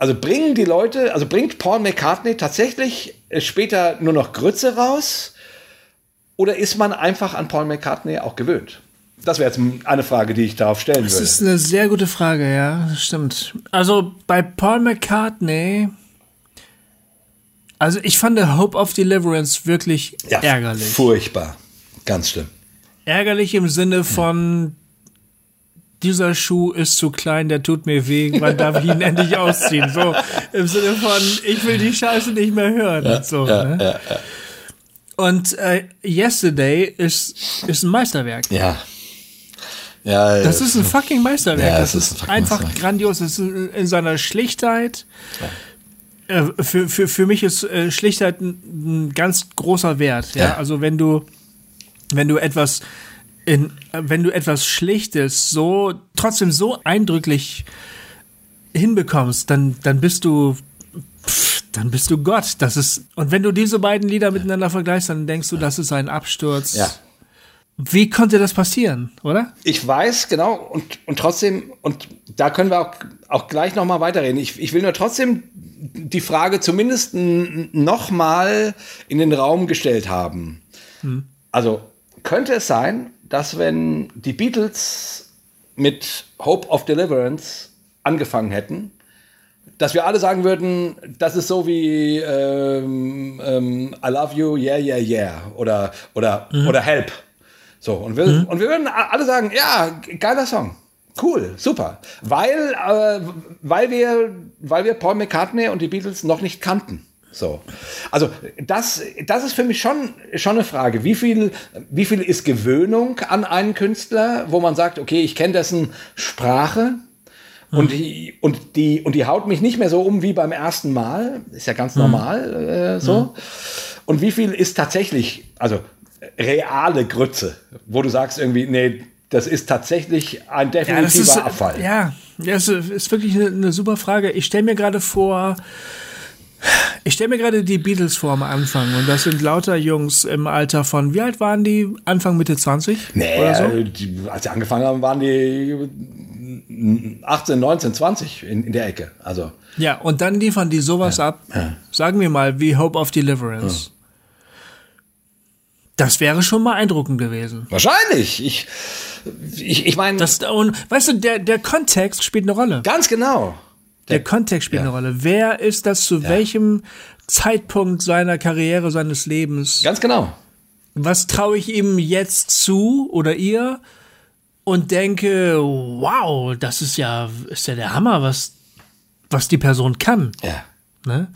also bringen die Leute, also bringt Paul McCartney tatsächlich äh, später nur noch Grütze raus? Oder ist man einfach an Paul McCartney auch gewöhnt? Das wäre jetzt eine Frage, die ich darauf stellen das würde. Das ist eine sehr gute Frage, ja, stimmt. Also bei Paul McCartney, also ich fand Hope of Deliverance wirklich ja, ärgerlich. Furchtbar, ganz schlimm. Ärgerlich im Sinne von, dieser Schuh ist zu klein, der tut mir weh, wann darf ich ihn endlich ausziehen? So im Sinne von, ich will die Scheiße nicht mehr hören. Ja, und so, ja, ne? ja, ja. Und äh, Yesterday ist, ist ein Meisterwerk. Ja. Ja, das ist ein fucking Meisterwerk. Ja, das ist, ein einfach Meisterwerk. grandios. Es ist in seiner Schlichtheit. Ja. Äh, für, für, für mich ist äh, Schlichtheit ein, ein, ganz großer Wert. Ja? Also wenn du, wenn du etwas in, wenn du etwas Schlichtes so trotzdem so eindrücklich hinbekommst, dann, dann bist du, pff, dann bist du Gott. Das ist, und wenn du diese beiden Lieder miteinander vergleichst, dann denkst du, das ist ein Absturz. Ja. Wie konnte das passieren, oder? Ich weiß, genau, und, und trotzdem, und da können wir auch, auch gleich nochmal weiterreden. Ich, ich will nur trotzdem die Frage zumindest nochmal in den Raum gestellt haben. Hm. Also, könnte es sein, dass wenn die Beatles mit Hope of Deliverance angefangen hätten, dass wir alle sagen würden, das ist so wie ähm, ähm, I love you, yeah, yeah, yeah oder, oder, mhm. oder Help. So, und wir, mhm. und wir würden alle sagen, ja, geiler Song. Cool, super. Weil, äh, weil, wir, weil wir Paul McCartney und die Beatles noch nicht kannten. So. Also, das, das ist für mich schon, schon eine Frage. Wie viel, wie viel ist Gewöhnung an einen Künstler, wo man sagt, okay, ich kenne dessen Sprache, und die, und, die, und die haut mich nicht mehr so um wie beim ersten Mal. Ist ja ganz normal äh, so. Und wie viel ist tatsächlich, also reale Grütze, wo du sagst irgendwie, nee, das ist tatsächlich ein definitiver ja, ist, Abfall. Ja, das ist wirklich eine, eine super Frage. Ich stelle mir gerade vor, ich stelle mir gerade die Beatles vor am Anfang und das sind lauter Jungs im Alter von, wie alt waren die? Anfang, Mitte 20? Nee, oder so? die, als sie angefangen haben, waren die 18, 19, 20 in, in der Ecke. Also. Ja, und dann liefern die sowas Ja, ab, ja. sagen wir mal, wie Hope of Deliverance. Das wäre schon beeindruckend gewesen. Wahrscheinlich. Ich, ich, ich meine, und, weißt du, der, der Kontext spielt eine Rolle. ganz genau. Der Kontext spielt ja. eine Rolle. Wer ist das zu welchem Zeitpunkt seiner Karriere, seines Lebens? Ganz genau. Was traue ich ihm jetzt zu oder ihr? Und denke, wow, das ist ja, ist ja der Hammer, was, was die Person kann. Ja. Ne?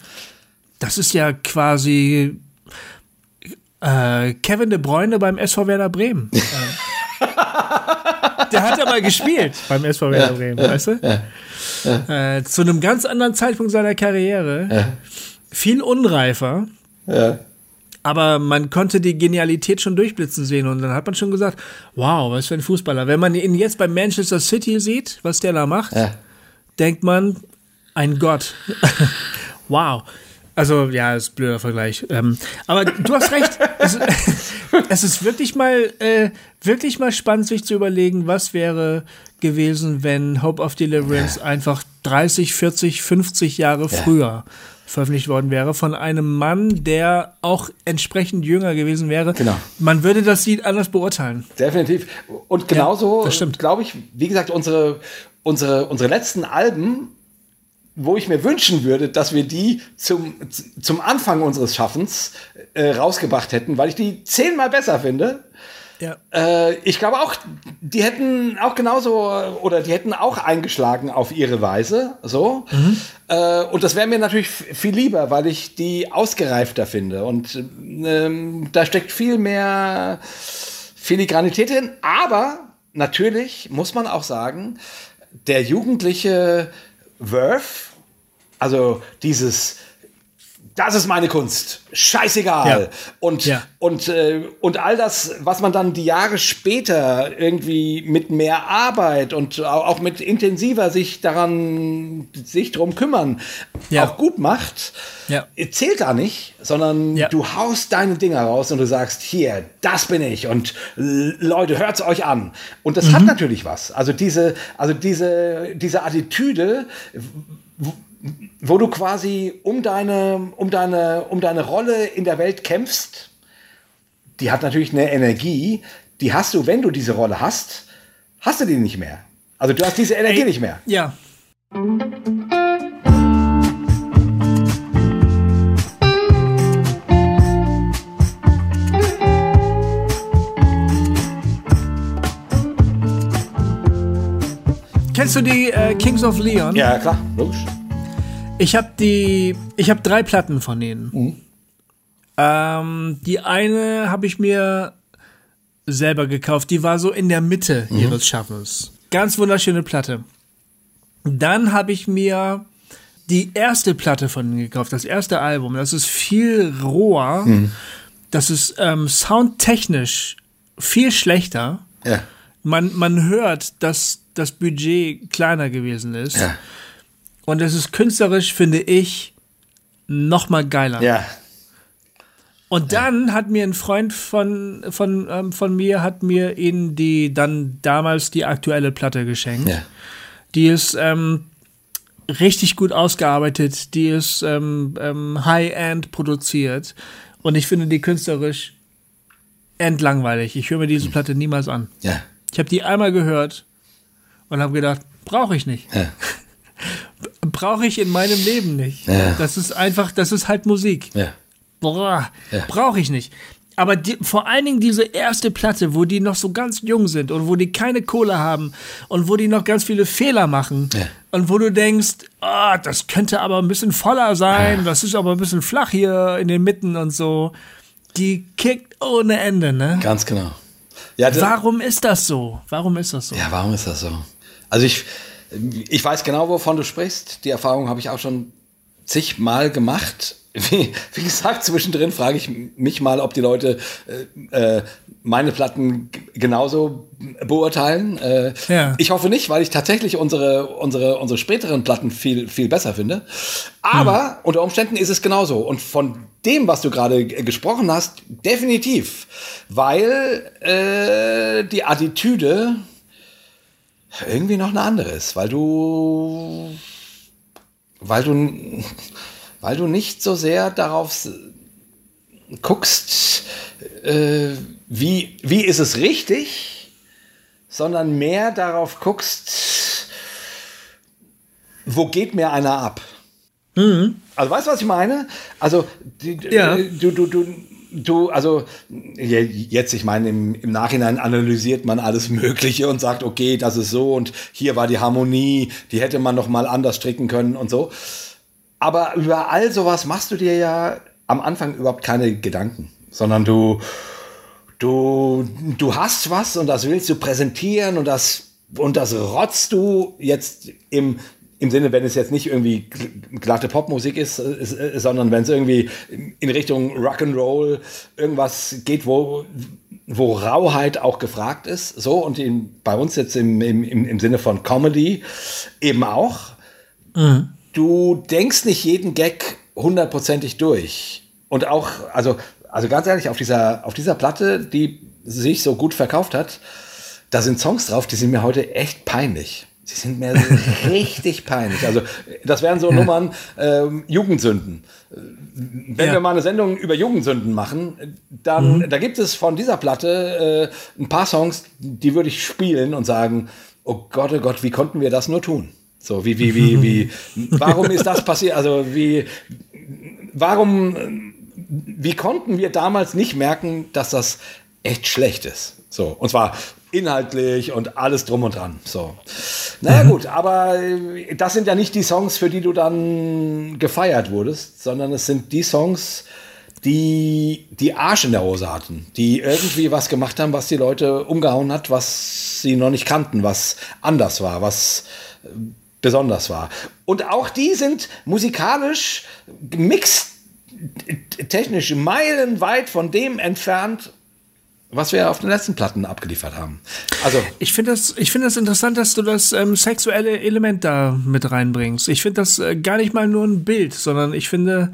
Das ist ja quasi äh, Kevin de Bruyne beim SV Werder Bremen. Der hat ja mal gespielt beim SV Werder Bremen, weißt du? Äh, zu einem ganz anderen Zeitpunkt seiner Karriere. Viel unreifer. Ja. Aber man konnte die Genialität schon durchblitzen sehen und dann hat man schon gesagt, wow, was für ein Fußballer. Wenn man ihn jetzt bei Manchester City sieht, was der da macht, Ja. denkt man, ein Gott. wow. Also, ja, ist ein blöder Vergleich. Ähm, aber du hast recht. es, es ist wirklich mal, äh, wirklich mal spannend, sich zu überlegen, was wäre gewesen, wenn Hope of Deliverance einfach 30, 40, 50 Jahre früher veröffentlicht worden wäre von einem Mann, der auch entsprechend jünger gewesen wäre. Genau. Man würde das Lied anders beurteilen. Definitiv. Und genauso, stimmt. glaube ich, wie gesagt, unsere, unsere, unsere letzten Alben, wo ich mir wünschen würde, dass wir die zum, zum Anfang unseres Schaffens äh, rausgebracht hätten, weil ich die zehnmal besser finde. Ja. Äh, ich glaube auch, die hätten auch genauso oder die hätten auch eingeschlagen auf ihre Weise. So. Äh, und das wäre mir natürlich viel lieber, weil ich die ausgereifter finde. Und ähm, da steckt viel mehr Filigranität drin. Aber natürlich muss man auch sagen, der jugendliche Worth, also dieses das ist meine Kunst. Scheißegal. Ja. Und, Ja. und, äh, und all das, was man dann die Jahre später irgendwie mit mehr Arbeit und au- auch mit intensiver sich daran, sich drum kümmern, Ja. auch gut macht, zählt da nicht, sondern du haust deine Dinger raus und du sagst, hier, das bin ich und Leute, hört's euch an. Und das hat natürlich was. Also diese, also diese, diese Attitüde, wo du quasi um deine, um deine, um deine Rolle in der Welt kämpfst, die hat natürlich eine Energie, die hast du, wenn du diese Rolle hast, hast du die nicht mehr. Also du hast diese Energie Ey. nicht mehr. Ja. Kennst du die äh, Kings of Leon? Ja, klar, logisch. Ich habe die, ich habe drei Platten von denen. Ähm, die eine habe ich mir selber gekauft. Die war so in der Mitte ihres Schaffens. Ganz wunderschöne Platte. Dann habe ich mir die erste Platte von ihnen gekauft, das erste Album. Das ist viel roher. Das ist ähm, soundtechnisch viel schlechter. Ja. Man, man hört, dass das Budget kleiner gewesen ist. Ja. Und es ist künstlerisch, finde ich, noch mal geiler. Ja. Und dann hat mir ein Freund von, von, ähm, von mir, hat mir ihnen die, dann damals die aktuelle Platte geschenkt. Ja. Die ist ähm, richtig gut ausgearbeitet, die ist ähm, ähm, High-End produziert. Und ich finde die künstlerisch endlangweilig. Ich höre mir diese Platte niemals an. Ja. Ich habe die einmal gehört und habe gedacht, brauche ich nicht. Ja. Brauche ich in meinem Leben nicht. Ja. Das ist einfach, das ist halt Musik. Ja. Boah, Ja. brauche ich nicht. aber die, vor allen Dingen diese erste Platte, wo die noch so ganz jung sind und wo die keine Kohle haben und wo die noch ganz viele Fehler machen ja. und wo du denkst, oh, das könnte aber ein bisschen voller sein, ja. das ist aber ein bisschen flach hier in den Mitten und so. Die kickt ohne Ende, ne? Ganz genau. Ja, warum ist das so? Warum ist das so? Ja, warum ist das so? Also ich, ich weiß genau, wovon du sprichst. Die Erfahrung habe ich auch schon zigmal gemacht wie, wie gesagt, zwischendrin frage ich mich mal, ob die Leute äh, äh meine Platten genauso beurteilen. Äh, ja. Ich hoffe nicht, weil ich tatsächlich unsere, unsere, unsere späteren Platten viel, viel besser finde. Aber hm. unter Umständen ist es genauso. Und von dem, was du gerade gesprochen hast, definitiv. Weil äh, die Attitüde irgendwie noch eine andere ist. Weil du. Weil du weil du nicht so sehr darauf guckst, äh, wie, wie ist es richtig, sondern mehr darauf guckst, wo geht mir einer ab? Mhm. Also weißt du, was ich meine? Also die, ja. du, du, du, du, also jetzt, ich meine, im, im Nachhinein analysiert man alles Mögliche und sagt, okay, das ist so und hier war die Harmonie, die hätte man noch mal anders stricken können und so. Aber über all sowas machst du dir ja am Anfang überhaupt keine Gedanken, sondern du, du, du hast was und das willst du präsentieren und das, und das rotzt du jetzt im, im Sinne, wenn es jetzt nicht irgendwie glatte Popmusik ist, ist, ist sondern wenn es irgendwie in Richtung Rock'n'Roll irgendwas geht, wo, wo Rauheit auch gefragt ist, so und in, bei uns jetzt im, im, im Sinne von Comedy eben auch. Mhm du denkst nicht jeden Gag hundertprozentig durch. Und auch, also, also ganz ehrlich, auf dieser, auf dieser Platte, die sich so gut verkauft hat, da sind Songs drauf, die sind mir heute echt peinlich. Sie sind mir richtig peinlich. Also, das wären so ja. Nummern ähm, Jugendsünden. Wenn ja. wir mal eine Sendung über Jugendsünden machen, dann mhm. da gibt es von dieser Platte äh, ein paar Songs, die würde ich spielen und sagen, oh Gott, oh Gott, wie konnten wir das nur tun? So, wie, wie, wie, wie, warum ist das passiert? Also, wie, warum, wie konnten wir damals nicht merken, dass das echt schlecht ist? So, und zwar inhaltlich und alles drum und dran. So. Naja, mhm. gut, aber das sind ja nicht die Songs, für die du dann gefeiert wurdest, sondern es sind die Songs, die die Arsch in der Hose hatten, die irgendwie was gemacht haben, was die Leute umgehauen hat, was sie noch nicht kannten, was anders war, was besonders war. Und auch die sind musikalisch mixed technisch meilenweit von dem entfernt, was wir auf den letzten Platten abgeliefert haben. Also ich finde das, ich finde das interessant, dass du das ähm, sexuelle Element da mit reinbringst. Ich finde das äh, gar nicht mal nur ein Bild, sondern ich finde,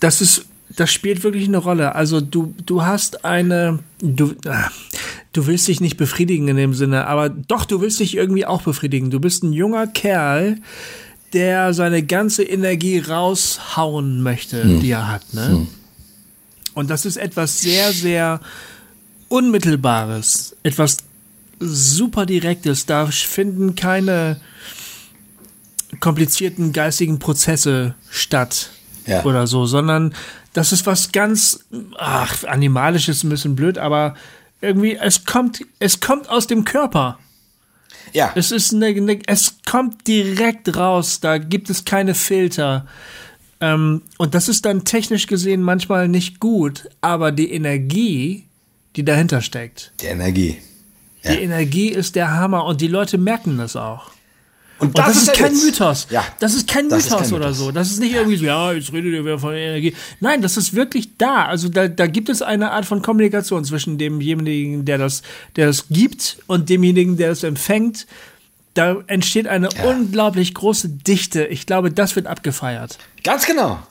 das ist, das spielt wirklich eine Rolle. Also du, du hast eine, du, äh, du willst dich nicht befriedigen in dem Sinne, aber doch, du willst dich irgendwie auch befriedigen. Du bist ein junger Kerl, der seine ganze Energie raushauen möchte, hm. die er hat. Ne? Hm. Und das ist etwas sehr, sehr Unmittelbares, etwas super Direktes. Da finden keine komplizierten geistigen Prozesse statt ja. oder so, sondern das ist was ganz, ach, animalisches, ein bisschen blöd, aber irgendwie, es kommt, es kommt aus dem Körper. Ja. Es ist eine, eine, es kommt direkt raus, da gibt es keine Filter. Ähm, und das ist dann technisch gesehen manchmal nicht gut, aber die Energie, die dahinter steckt. Die Energie. Ja. Die Energie ist der Hammer und die Leute merken das auch. Und das, und das ist, kein Witz. Mythos. Ja. Das ist kein das Mythos ist kein oder Mythos. so. Das ist nicht irgendwie so, ja, jetzt redet ihr wieder von Energie. Nein, das ist wirklich da. Also da, da gibt es eine Art von Kommunikation zwischen demjenigen, der das, der das gibt und demjenigen, der es empfängt. Da entsteht eine ja. unglaublich große Dichte. Ich glaube, das wird abgefeiert. Ganz genau.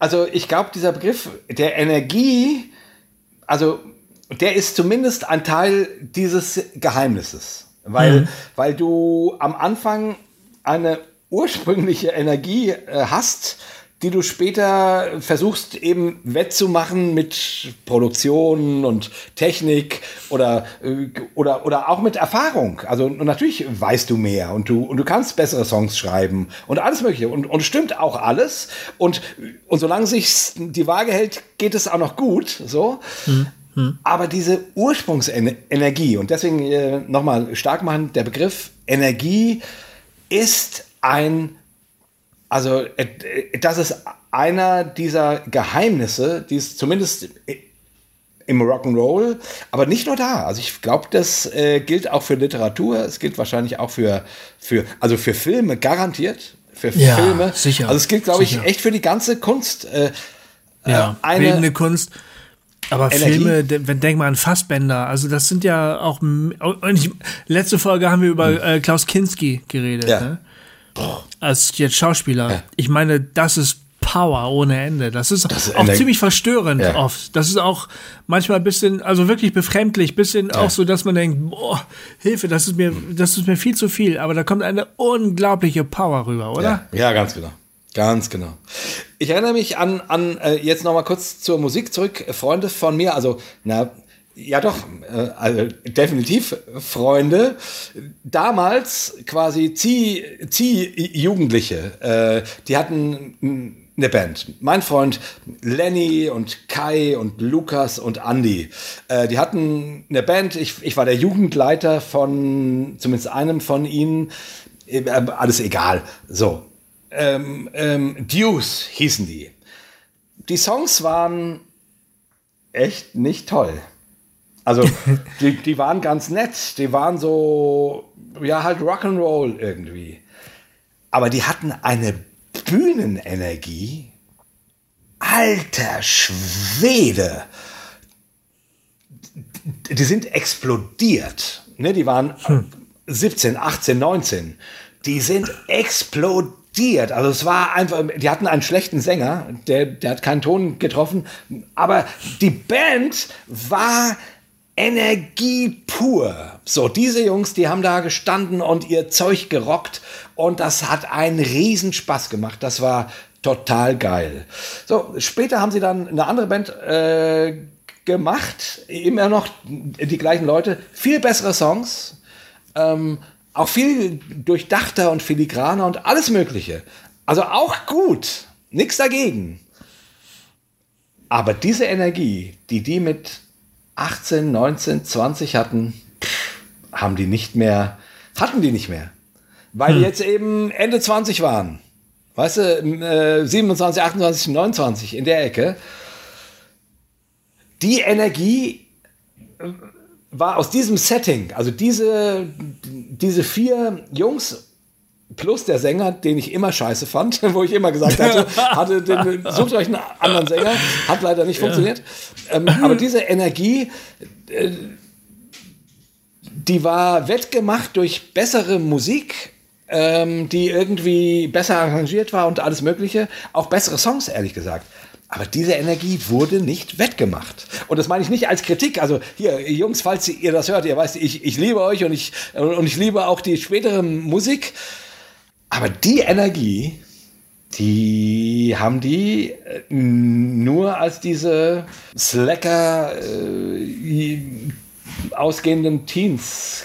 Also ich glaube, dieser Begriff der Energie, also der ist zumindest ein Teil dieses Geheimnisses. Weil, mhm. weil du am Anfang eine ursprüngliche Energie äh, hast, die du später versuchst eben wettzumachen mit Produktion und Technik oder, äh, oder, oder auch mit Erfahrung. Also natürlich weißt du mehr und du, und du kannst bessere Songs schreiben und alles Mögliche. Und, und stimmt auch alles. Und, und solange sich die Waage hält, geht es auch noch gut. So. Hm. Hm. Aber diese Ursprungsenergie, und deswegen äh, nochmal stark machen, der Begriff Energie ist ein also, äh, das ist einer dieser Geheimnisse, die es zumindest im Rock'n'Roll, aber nicht nur da. Also ich glaube, das äh, gilt auch für Literatur, es gilt wahrscheinlich auch für, für also für Filme garantiert, für ja, Filme. Sicher. Also es gilt, glaube ich, echt für die ganze Kunst. Äh, ja, äh, eine bildende Kunst. Aber Energie. Filme, wenn denk mal an Fassbender, also das sind ja auch. Und ich, letzte Folge haben wir über hm. äh, Klaus Kinski geredet. Ja. Ne? als jetzt Schauspieler. Ja. Ich meine, das ist Power ohne Ende. Das ist, das ist auch ziemlich verstörend ja. oft. Das ist auch manchmal ein bisschen, also wirklich befremdlich, bisschen ja. auch so, dass man denkt, boah, Hilfe, das ist mir, das ist mir viel zu viel. Aber da kommt eine unglaubliche Power rüber, oder? Ja, ja ganz genau. Ganz genau. Ich erinnere mich an, an äh, jetzt noch mal kurz zur Musik zurück. Freunde von mir, also na, ja, doch, äh, also definitiv Freunde. Damals quasi Zieh, Zieh Jugendliche, äh, die hatten eine Band. Mein Freund Lenny und Kai und Lukas und Andy, äh, die hatten eine Band. Ich, ich war der Jugendleiter von zumindest einem von ihnen. Äh, alles egal. So. Ähm, ähm, Deuce hießen die. Die Songs waren echt nicht toll. Also die, die waren ganz nett, die waren so, ja, halt Rock'n'Roll irgendwie. Aber die hatten eine Bühnenenergie. Alter Schwede! Die sind explodiert. Ne, die waren hm. 17, 18, 19. Die sind explodiert. Also es war einfach, die hatten einen schlechten Sänger, der, der hat keinen Ton getroffen, aber die Band war Energie pur. So, diese Jungs, die haben da gestanden und ihr Zeug gerockt und das hat einen riesen Spaß gemacht. Das war total geil. So, später haben sie dann eine andere Band äh, gemacht, immer noch die gleichen Leute, viel bessere Songs, ähm, auch viel durchdachter und filigraner und alles Mögliche. Also auch gut, nichts dagegen. Aber diese Energie, die die mit 18, 19, 20 hatten, haben die nicht mehr, hatten die nicht mehr. Weil hm. die jetzt eben Ende 20 waren. Weißt du, äh, 27, 28, 29 in der Ecke. Die Energie äh, war aus diesem Setting, also diese, diese vier Jungs plus der Sänger, den ich immer scheiße fand, wo ich immer gesagt hatte, hatte den, sucht euch einen anderen Sänger, hat leider nicht funktioniert. Ähm, aber diese Energie, äh, die war wettgemacht durch bessere Musik, ähm, die irgendwie besser arrangiert war und alles Mögliche, auch bessere Songs, ehrlich gesagt. Aber diese Energie wurde nicht wettgemacht. Und das meine ich nicht als Kritik. Also hier, Jungs, falls ihr das hört, ihr weißt, ich, ich liebe euch und ich, und ich liebe auch die spätere Musik. Aber die Energie, die haben die äh, nur als diese Slacker äh, ausgehenden Teens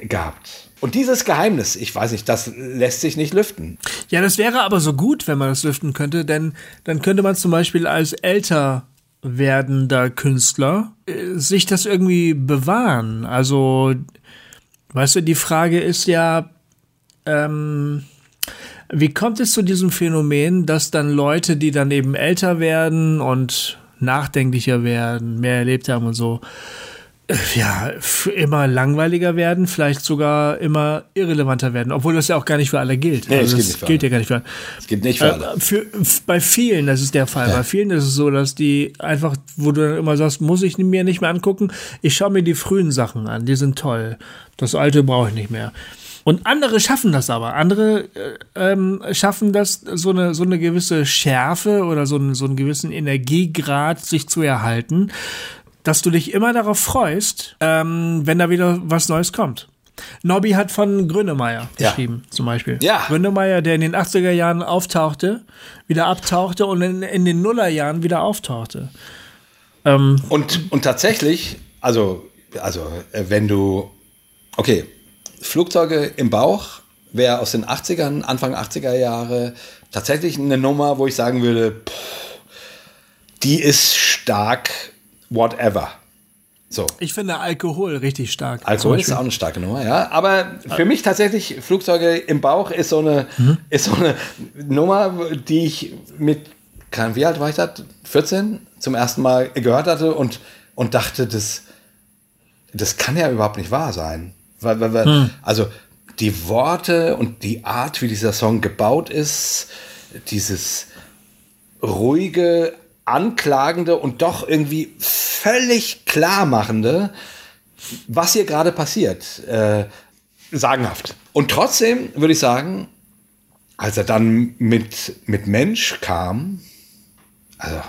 gehabt. Und dieses Geheimnis, ich weiß nicht, das lässt sich nicht lüften. Ja, das wäre aber so gut, wenn man das lüften könnte, denn dann könnte man zum Beispiel als älter werdender Künstler äh, sich das irgendwie bewahren. Also, weißt du, die Frage ist ja, ähm, wie kommt es zu diesem Phänomen, dass dann Leute, die dann eben älter werden und nachdenklicher werden, mehr erlebt haben und so, ja, immer langweiliger werden, vielleicht sogar immer irrelevanter werden, obwohl das ja auch gar nicht für alle gilt. Nee, also das, das gilt ja gar nicht für alle. Es gilt nicht für alle. Äh, für, bei vielen, das ist der Fall. Ja. Bei vielen ist es so, dass die einfach, wo du dann immer sagst, muss ich mir nicht mehr angucken, ich schaue mir die frühen Sachen an, die sind toll. Das alte brauche ich nicht mehr. Und andere schaffen das aber. Andere äh, ähm, schaffen das, so eine, so eine gewisse Schärfe oder so, einen, so einen gewissen Energiegrad sich zu erhalten, dass du dich immer darauf freust, ähm, wenn da wieder was Neues kommt. Nobby hat von Grönemeyer Ja. geschrieben, zum Beispiel. Ja. Grönemeyer, der in den 80er Jahren auftauchte, wieder abtauchte und in, in den Nullerjahren wieder auftauchte. Ähm, Und, und tatsächlich, also, also äh, wenn du, okay, Flugzeuge im Bauch wäre aus den 80ern, Anfang 80er Jahre tatsächlich eine Nummer, wo ich sagen würde, pff, die ist stark, whatever. So. ich finde Alkohol richtig stark. Alkohol ist auch eine starke Nummer, ja. Aber für mich tatsächlich, Flugzeuge im Bauch ist so eine, ist so eine Nummer, die ich mit, wie alt war ich da? 14 zum ersten Mal gehört hatte und, und dachte, das, das kann ja überhaupt nicht wahr sein. Weil, weil, weil, Also die Worte und die Art, wie dieser Song gebaut ist, dieses ruhige, anklagende und doch irgendwie völlig klarmachende, was hier gerade passiert. Äh, sagenhaft. Und trotzdem würde ich sagen, als er dann mit, mit Mensch kam, also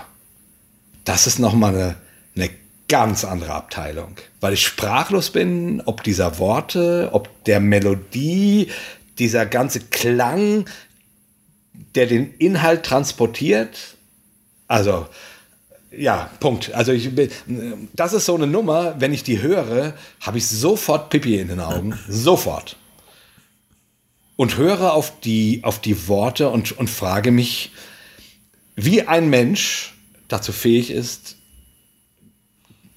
das ist nochmal eine, eine ganz andere Abteilung. Weil ich sprachlos bin, ob dieser Worte, ob der Melodie, dieser ganze Klang, der den Inhalt transportiert. Also, ja, Punkt. Also ich bin, das ist so eine Nummer, wenn ich die höre, habe ich sofort Pipi in den Augen. Sofort. Und höre auf die, auf die Worte und, und frage mich, wie ein Mensch dazu fähig ist,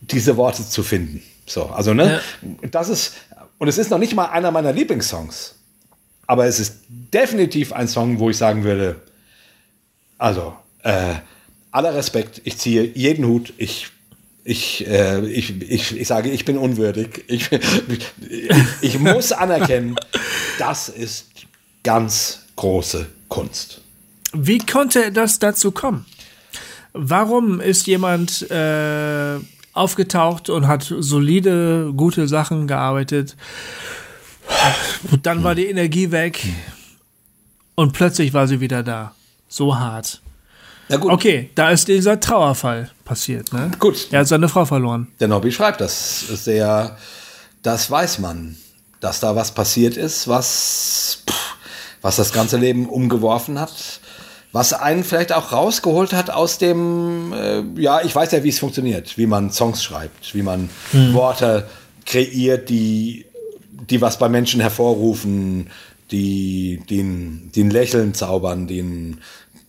diese Worte zu finden. So, also, ne, das ist, und es ist noch nicht mal einer meiner Lieblingssongs. Aber es ist definitiv ein Song, wo ich sagen würde, also, äh, aller Respekt, ich ziehe jeden Hut, ich, ich, äh, ich, ich, ich sage, ich bin unwürdig. Ich, ich, muss anerkennen, das ist ganz große Kunst. Wie konnte das dazu kommen? Warum ist jemand äh, aufgetaucht und hat solide, gute Sachen gearbeitet? Und dann war die Energie weg und plötzlich war sie wieder da. So hart. Na gut, Okay, da ist dieser Trauerfall passiert. Ne? gut. Er hat seine Frau verloren. Der Nobby schreibt das sehr, das weiß man, dass da was passiert ist, was, pff, was das ganze Leben umgeworfen hat, was einen vielleicht auch rausgeholt hat aus dem, äh, ja, ich weiß ja, wie es funktioniert, wie man Songs schreibt, wie man Worte kreiert, die, die was bei Menschen hervorrufen, die, ein Lächeln zaubern, die, ein-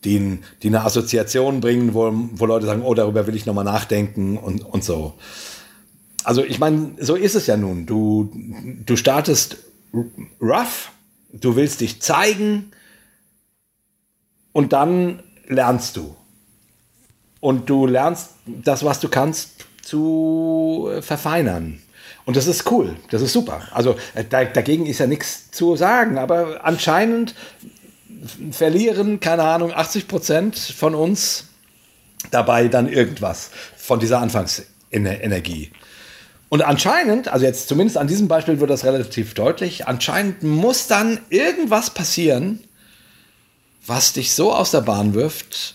die, die eine Assoziation bringen, wo, wo Leute sagen, oh, darüber will ich nochmal nachdenken und, und so. Also ich meine, so ist es ja nun. Du, du startest rough, du willst dich zeigen und dann lernst du. Und du lernst das, was du kannst, zu äh, verfeinern. Und das ist cool, das ist super. Also äh, da, dagegen ist ja nichts zu sagen, aber anscheinend verlieren, keine Ahnung, 80 Prozent von uns dabei dann irgendwas von dieser Anfangsenergie. Und anscheinend, also jetzt zumindest an diesem Beispiel wird das relativ deutlich, anscheinend muss dann irgendwas passieren, was dich so aus der Bahn wirft,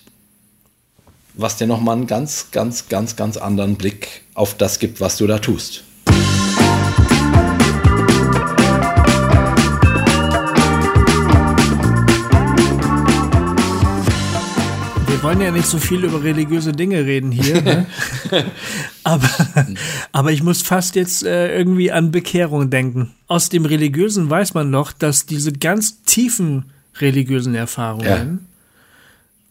was dir nochmal einen ganz, ganz, ganz, ganz anderen Blick auf das gibt, was du da tust. Wollen ja nicht so viel über religiöse Dinge reden hier, ne? aber, aber ich muss fast jetzt äh, irgendwie an Bekehrung denken. Aus dem Religiösen weiß man doch, dass diese ganz tiefen religiösen Erfahrungen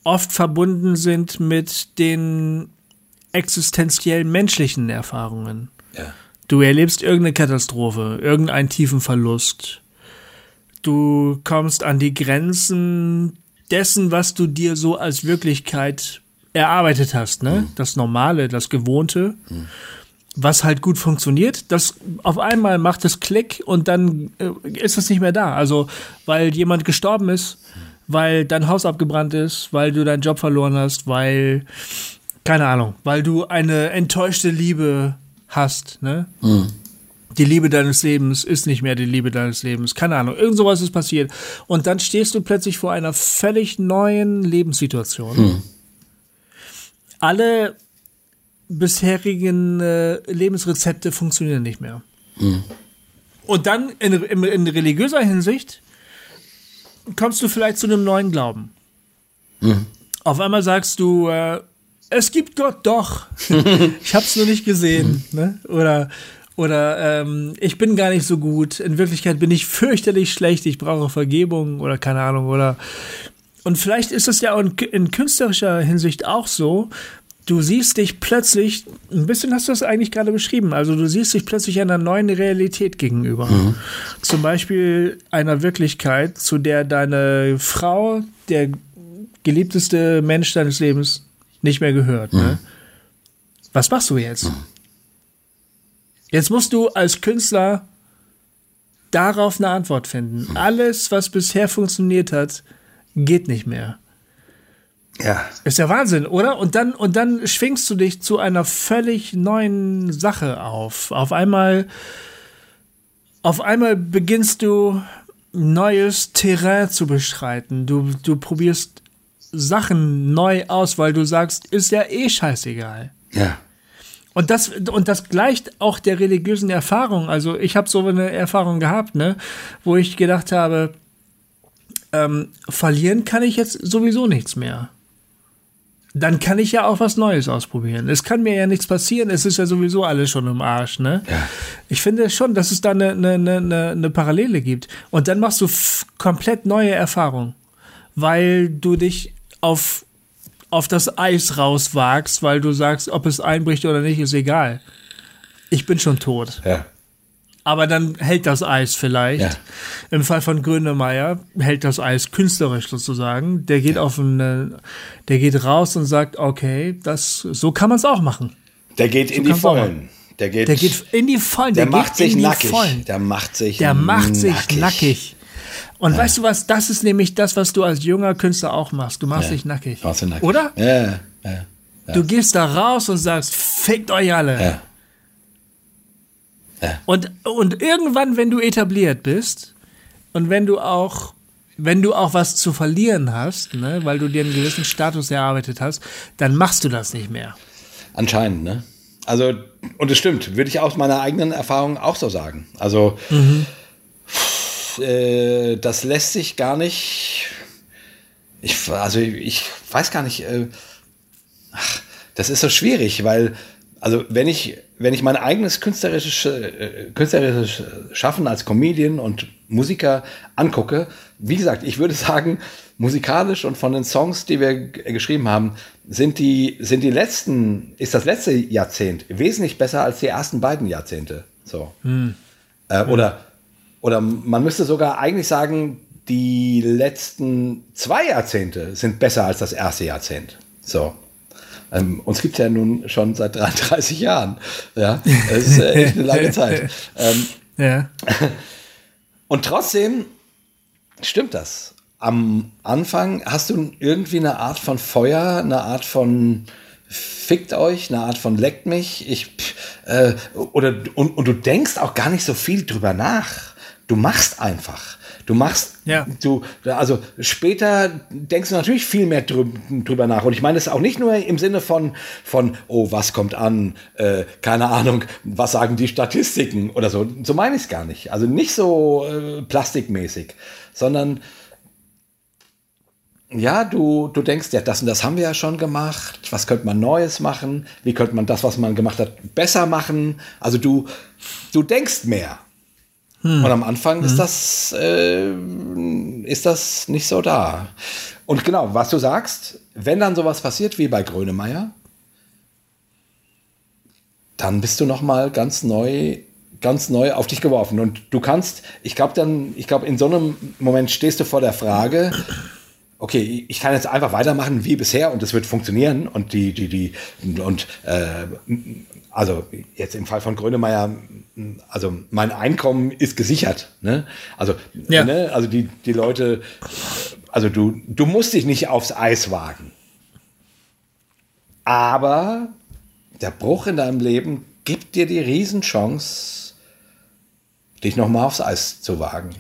oft verbunden sind mit den existenziell menschlichen Erfahrungen. Ja. Du erlebst irgendeine Katastrophe, irgendeinen tiefen Verlust. Du kommst an die Grenzen dessen, was du dir so als Wirklichkeit erarbeitet hast, ne? Das Normale, das Gewohnte, was halt gut funktioniert. Das auf einmal macht es Klick und dann äh, ist es nicht mehr da. Also, weil jemand gestorben ist, weil dein Haus abgebrannt ist, weil du deinen Job verloren hast, weil keine Ahnung, weil du eine enttäuschte Liebe hast, ne? Die Liebe deines Lebens ist nicht mehr die Liebe deines Lebens. Keine Ahnung, irgend sowas ist passiert. Und dann stehst du plötzlich vor einer völlig neuen Lebenssituation. Alle bisherigen äh, Lebensrezepte funktionieren nicht mehr. Und dann in, in, in religiöser Hinsicht kommst du vielleicht zu einem neuen Glauben. Mhm. Auf einmal sagst du, äh, es gibt Gott doch. ich hab's nur nicht gesehen. Ne? Oder, oder ähm, ich bin gar nicht so gut. In Wirklichkeit bin ich fürchterlich schlecht. Ich brauche Vergebung oder keine Ahnung. Oder und vielleicht ist es ja in, in künstlerischer Hinsicht auch so. Du siehst dich plötzlich, ein bisschen hast du das eigentlich gerade beschrieben, also du siehst dich plötzlich einer neuen Realität gegenüber. Mhm. Zum Beispiel einer Wirklichkeit, zu der deine Frau, der geliebteste Mensch deines Lebens, nicht mehr gehört. Ne? Mhm. Ne? Was machst du jetzt? Mhm. Jetzt musst du als Künstler darauf eine Antwort finden. Alles, was bisher funktioniert hat, geht nicht mehr. Ja. Ist ja Wahnsinn, oder? Und dann, und dann schwingst du dich zu einer völlig neuen Sache auf. Auf einmal, auf einmal beginnst du neues Terrain zu beschreiten. Du, du probierst Sachen neu aus, weil du sagst, ist ja eh scheißegal. Ja. Und das, und das gleicht auch der religiösen Erfahrung. Also ich habe so eine Erfahrung gehabt, ne, wo ich gedacht habe, ähm, verlieren kann ich jetzt sowieso nichts mehr. Dann kann ich ja auch was Neues ausprobieren. Es kann mir ja nichts passieren, es ist ja sowieso alles schon im Arsch, ne? Ja. Ich finde schon, dass es da eine, eine, eine, eine Parallele gibt. Und dann machst du komplett neue Erfahrungen, weil du dich auf, auf das Eis rauswagst, weil du sagst, ob es einbricht oder nicht, ist egal. Ich bin schon tot. Ja. Aber dann hält das Eis vielleicht. Ja. Im Fall von Grönemeyer hält das Eis künstlerisch sozusagen. Der geht ja. auf eine, der geht raus und sagt, okay, das, so kann man es auch machen. Der geht so in die Vollen. Der geht, der geht in die Vollen. Der, der macht sich nackig. Vollen. Der macht sich Der macht sich nackig. nackig. Und ja. weißt du was, das ist nämlich das, was du als junger Künstler auch machst. Du machst ja. dich nackig. Machst du nackig. Oder? Ja, ja. Du gehst da raus und sagst, fickt euch alle. Ja. Ja. Und, und irgendwann, wenn du etabliert bist und wenn du auch, wenn du auch was zu verlieren hast, ne, weil du dir einen gewissen Status erarbeitet hast, dann machst du das nicht mehr. Anscheinend, ne? Also, und es stimmt, würde ich aus meiner eigenen Erfahrung auch so sagen. Also, mhm äh, das lässt sich gar nicht. Ich, also ich weiß gar nicht. Äh, ach, das ist so schwierig, weil also wenn ich wenn ich mein eigenes künstlerisches äh, künstlerisches Schaffen als Comedian und Musiker angucke, wie gesagt, ich würde sagen, musikalisch und von den Songs, die wir geschrieben haben, sind die sind die letzten ist das letzte Jahrzehnt wesentlich besser als die ersten beiden Jahrzehnte. So hm. äh, oder oder man müsste sogar eigentlich sagen, die letzten zwei Jahrzehnte sind besser als das erste Jahrzehnt. So. Ähm, uns gibt es ja nun schon seit 33 Jahren. Ja, das ist äh, echt eine lange Zeit. Ähm, ja. Und trotzdem stimmt das. Am Anfang hast du irgendwie eine Art von Feuer, eine Art von fickt euch, eine Art von leckt mich. Ich, äh, oder, und, und du denkst auch gar nicht so viel drüber nach. Du machst einfach. Du machst, ja. du, also später denkst du natürlich viel mehr drüber nach. Und ich meine das auch nicht nur im Sinne von, von oh, was kommt an, äh, keine Ahnung, was sagen die Statistiken oder so. So meine ich es gar nicht. Also nicht so äh, plastikmäßig, sondern ja, du, du denkst, ja, das und das haben wir ja schon gemacht. Was könnte man Neues machen? Wie könnte man das, was man gemacht hat, besser machen? Also du, du denkst mehr. Hm. Und am Anfang hm. ist das, äh, ist das nicht so da. Und genau, was du sagst, wenn dann sowas passiert wie bei Grönemeyer, dann bist du noch mal ganz neu, ganz neu auf dich geworfen. Und du kannst, ich glaube dann, ich glaube in so einem Moment stehst du vor der Frage, okay, ich kann jetzt einfach weitermachen wie bisher und es wird funktionieren und die, die, die, und äh, also jetzt im Fall von Grönemeyer, also mein Einkommen ist gesichert. Ne? Also, ja. ne? also die, die Leute, also du, du musst dich nicht aufs Eis wagen. Aber der Bruch in deinem Leben gibt dir die Riesenchance, dich nochmal aufs Eis zu wagen.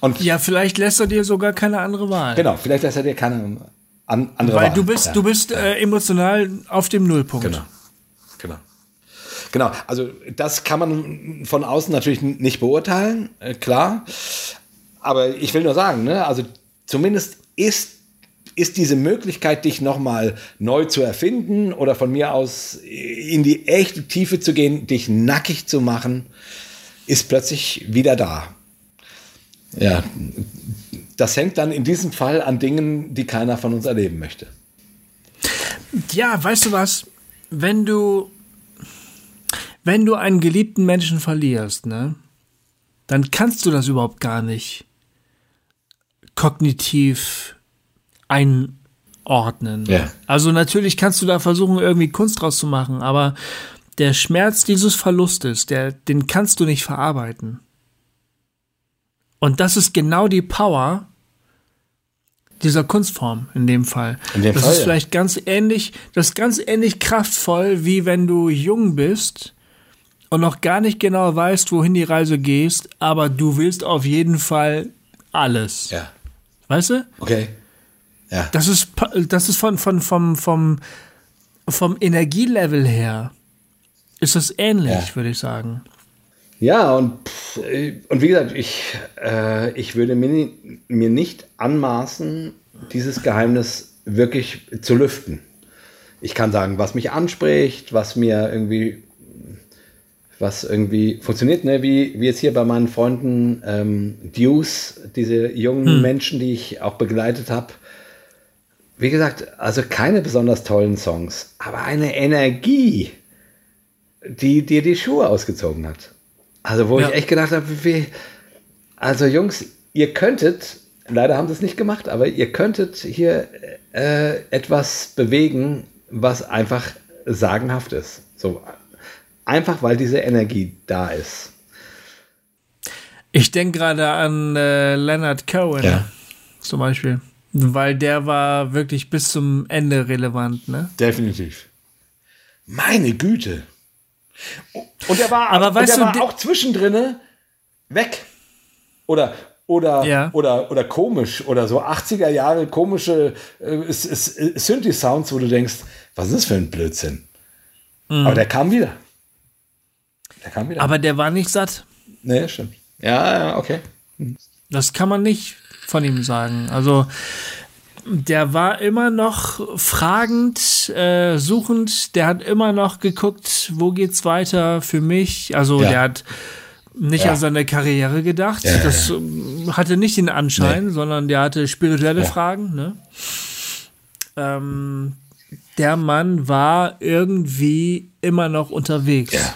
Und ja, vielleicht lässt er dir sogar keine andere Wahl. Genau, vielleicht lässt er dir keine andere Weil Wahl. Weil du bist, ja. du bist äh, emotional auf dem Nullpunkt. Genau. Genau. Genau. Also das kann man von außen natürlich nicht beurteilen, äh, klar. Aber ich will nur sagen, ne, also zumindest ist ist diese Möglichkeit, dich nochmal neu zu erfinden oder von mir aus in die echte Tiefe zu gehen, dich nackig zu machen, ist plötzlich wieder da. Ja, das hängt dann in diesem Fall an Dingen, die keiner von uns erleben möchte. Ja, weißt du was? Wenn du, wenn du einen geliebten Menschen verlierst, ne, dann kannst du das überhaupt gar nicht kognitiv einordnen. Ja. Also natürlich kannst du da versuchen, irgendwie Kunst draus zu machen, aber der Schmerz dieses Verlustes, der, den kannst du nicht verarbeiten. Und das ist genau die Power dieser Kunstform in dem Fall. In dem das Fall, ist vielleicht ganz ähnlich, das ist ganz ähnlich kraftvoll, wie wenn du jung bist und noch gar nicht genau weißt, wohin die Reise gehst, aber du willst auf jeden Fall alles. Ja. Weißt du? Okay. Ja. Das ist, das ist von, von, vom, vom, vom Energielevel her ist das ähnlich, ja. würde ich sagen. Ja, und, und wie gesagt, ich, äh, ich würde mir, mir nicht anmaßen, dieses Geheimnis wirklich zu lüften. Ich kann sagen, was mich anspricht, was mir irgendwie, was irgendwie funktioniert, ne? wie, wie jetzt hier bei meinen Freunden ähm, Deuce, diese jungen hm. Menschen, die ich auch begleitet habe, wie gesagt, also keine besonders tollen Songs, aber eine Energie, die dir die Schuhe ausgezogen hat. Also wo ja. ich echt gedacht habe, wie, also Jungs, ihr könntet, leider haben sie es nicht gemacht, aber ihr könntet hier äh, etwas bewegen, was einfach sagenhaft ist. So einfach, weil diese Energie da ist. Ich denke gerade an äh, Leonard Cohen ja. zum Beispiel. Weil der war wirklich bis zum Ende relevant, ne? Definitiv. Meine Güte. Und er war, aber weißt und er war auch zwischendrin weg. Oder, oder, ja. oder, oder komisch. Oder so 80er Jahre komische äh, Synthi-Sounds, wo du denkst, was ist das für ein Blödsinn? Mhm. Aber der kam wieder. Der kam wieder. Aber der war nicht satt. Nee, stimmt. Ja, ja, okay. Mhm. Das kann man nicht von ihm sagen. Also der war immer noch fragend, äh, suchend. Der hat immer noch geguckt, wo geht's weiter für mich. Also ja. der hat nicht ja. an seine Karriere gedacht. Ja, das hatte nicht den Anschein, nee. sondern der hatte spirituelle Fragen. Ne? Ähm, der Mann war irgendwie immer noch unterwegs. Ja.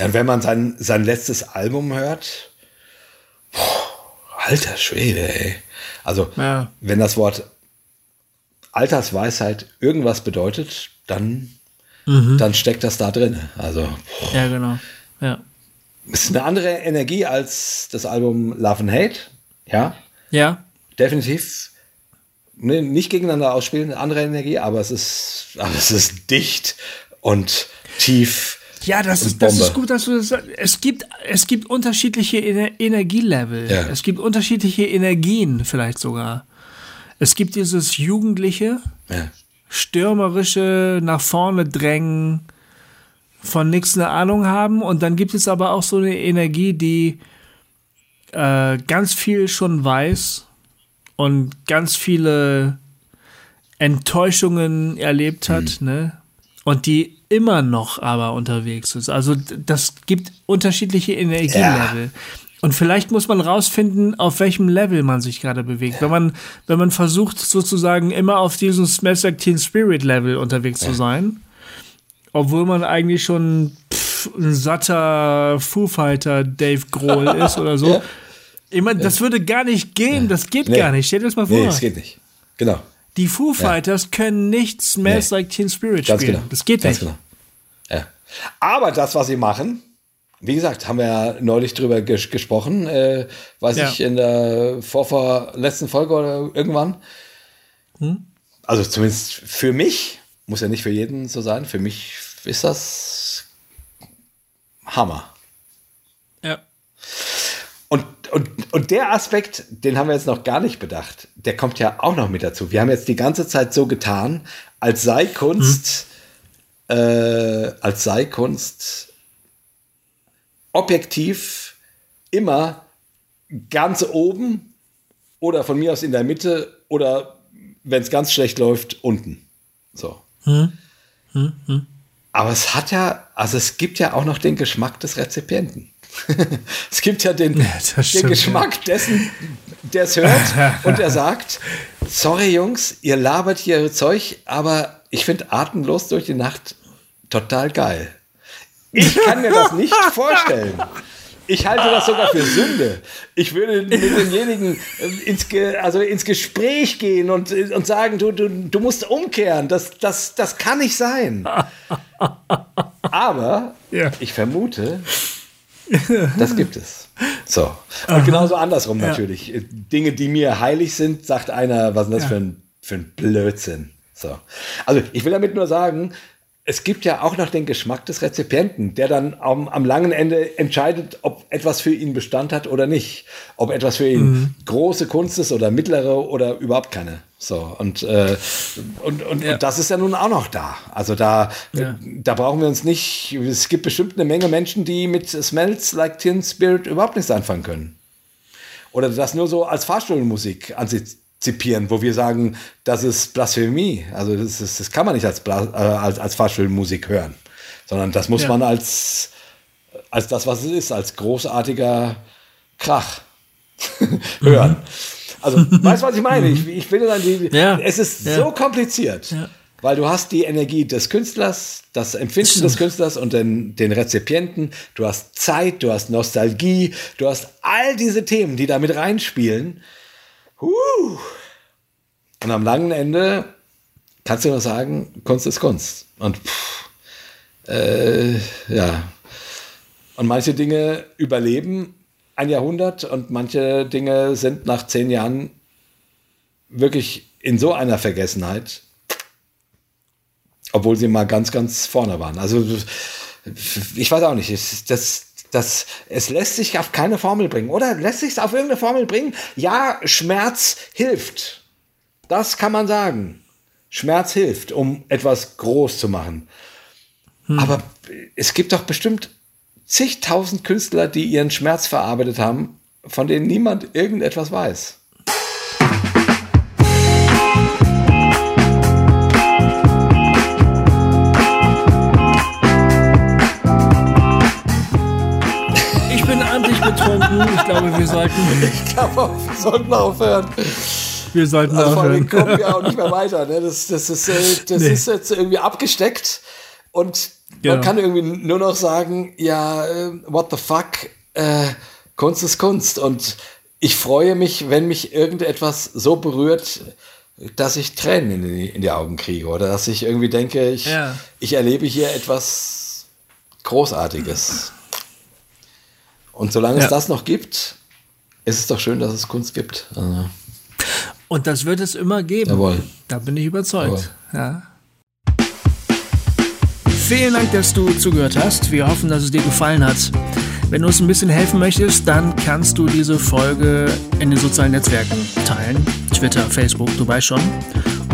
Ja, und wenn man sein, sein letztes Album hört, boah, Alter Schwede, ey. Also, ja. wenn das Wort Altersweisheit irgendwas bedeutet, dann, mhm. dann steckt das da drin. Also, boah. ja, genau. Ja. Ist eine andere Energie als das Album Love and Hate. Ja. Ja. Definitiv. Nee, nicht gegeneinander ausspielen, eine andere Energie, aber es ist, aber es ist dicht und tief ja, das ist, das ist gut, dass du das sagst. Es gibt, es gibt unterschiedliche Ener Energielevel. Ja. Es gibt unterschiedliche Energien vielleicht sogar. Es gibt dieses Jugendliche, ja. stürmerische, nach vorne drängen, von nichts eine Ahnung haben. Und dann gibt es aber auch so eine Energie, die äh, ganz viel schon weiß und ganz viele Enttäuschungen erlebt hat, mhm. ne? Und die immer noch aber unterwegs ist. Also das gibt unterschiedliche Energielevel. Ja. Und vielleicht muss man rausfinden, auf welchem Level man sich gerade bewegt. Ja. Wenn man, wenn man versucht, sozusagen immer auf diesem Smash Teen Spirit Level unterwegs ja. zu sein, obwohl man eigentlich schon pff, ein satter Foo Fighter Dave Grohl ist oder so. Ich meine, das würde gar nicht gehen, das geht nee. gar nicht. Stell dir das mal vor. Nee, das geht nicht. Genau. Die Foo Fighters ja. können nicht Smells nee. Like Teen Spirit Ganz spielen. Genau. Das geht Ganz nicht. Genau. Ja. Aber das, was sie machen, wie gesagt, haben wir ja neulich drüber ges gesprochen, äh, weiß ja. ich, in der vor, letzten Folge oder irgendwann. Hm? Also zumindest für mich, muss ja nicht für jeden so sein, für mich ist das Hammer. Und, und, der Aspekt, den haben wir jetzt noch gar nicht bedacht, der kommt ja auch noch mit dazu. Wir haben jetzt die ganze Zeit so getan, als sei Kunst äh, als Seikunst objektiv immer ganz oben oder von mir aus in der Mitte oder wenn es ganz schlecht läuft, unten. So. Hm. Hm, hm. Aber es hat ja, also es gibt ja auch noch den Geschmack des Rezipienten. es gibt ja den, ja, stimmt, den Geschmack ja. dessen, der es hört und der sagt, sorry Jungs, ihr labert hier Zeug, aber ich finde Atemlos durch die Nacht total geil. Ich kann mir das nicht vorstellen. Ich halte das sogar für Sünde. Ich würde mit demjenigen äh, ins, Ge also ins Gespräch gehen und, und sagen, du, du, du musst umkehren. Das, das, das kann nicht sein. Aber ja. ich vermute, das gibt es. So. Und Aha. genauso andersrum ja. natürlich. Dinge, die mir heilig sind, sagt einer, was ist das ja. für, ein, für ein Blödsinn. So. Also ich will damit nur sagen, es gibt ja auch noch den Geschmack des Rezipienten, der dann am, am, langen Ende entscheidet, ob etwas für ihn Bestand hat oder nicht. Ob etwas für ihn mhm. große Kunst ist oder mittlere oder überhaupt keine. So, und, äh, und, und, ja. und, das ist ja nun auch noch da. Also da, ja. da brauchen wir uns nicht, es gibt bestimmt eine Menge Menschen, die mit Smells Like Tin Spirit überhaupt nichts anfangen können. Oder das nur so als Fahrstuhlmusik antizipieren, wo wir sagen, das ist Blasphemie. Also das, ist, das kann man nicht als, äh, als, als Fahrstuhlmusik hören, sondern das muss ja. man als, als das, was es ist, als großartiger Krach hören. Mhm. Also, weißt du, was ich meine? Ich, ich finde dann, die, ja. es ist ja. so kompliziert. Weil du hast die Energie des Künstlers, das Empfinden des Künstlers und den, den Rezipienten. Du hast Zeit, du hast Nostalgie, du hast all diese Themen, die da mit reinspielen. Und am langen Ende kannst du nur sagen, Kunst ist Kunst. Und pff, äh, ja. Und manche Dinge überleben ein Jahrhundert und manche Dinge sind nach zehn Jahren wirklich in so einer Vergessenheit, obwohl sie mal ganz, ganz vorne waren. Also ich weiß auch nicht, das, das, es lässt sich auf keine Formel bringen, oder? Lässt sich es auf irgendeine Formel bringen? Ja, Schmerz hilft. Das kann man sagen. Schmerz hilft, um etwas groß zu machen. Hm. Aber es gibt doch bestimmt zigtausend Künstler, die ihren Schmerz verarbeitet haben, von denen niemand irgendetwas weiß. Endlich betrunken. Ich glaube, wir sollten. Ich glaube, wir sollten aufhören. Wir sollten also aufhören. Vor allem kommen wir auch nicht mehr weiter. Ne? Das, das, ist, äh, das nee. ist jetzt irgendwie abgesteckt. Und Genau. Man kann irgendwie nur noch sagen, ja, äh, what the fuck, äh, Kunst ist Kunst. Und ich freue mich, wenn mich irgendetwas so berührt, dass ich Tränen in die, in die Augen kriege oder dass ich irgendwie denke, ich, ja. ich erlebe hier etwas Großartiges. Und solange ja. es das noch gibt, ist es doch schön, dass es Kunst gibt. Also. Und das wird es immer geben. Jawohl. Da bin ich überzeugt. Ja. Vielen Dank, dass du zugehört hast. Wir hoffen, dass es dir gefallen hat. Wenn du uns ein bisschen helfen möchtest, dann kannst du diese Folge in den sozialen Netzwerken teilen. Twitter, Facebook, du weißt schon.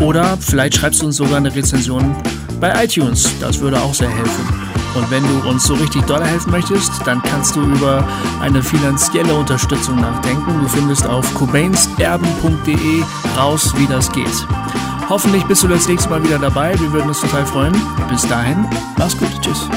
Oder vielleicht schreibst du uns sogar eine Rezension bei iTunes. Das würde auch sehr helfen. Und wenn du uns so richtig doll helfen möchtest, dann kannst du über eine finanzielle Unterstützung nachdenken. Du findest auf cobainerben.de raus, wie das geht. Hoffentlich bist du das nächste Mal wieder dabei. Wir würden uns total freuen. Bis dahin, mach's gut. Tschüss.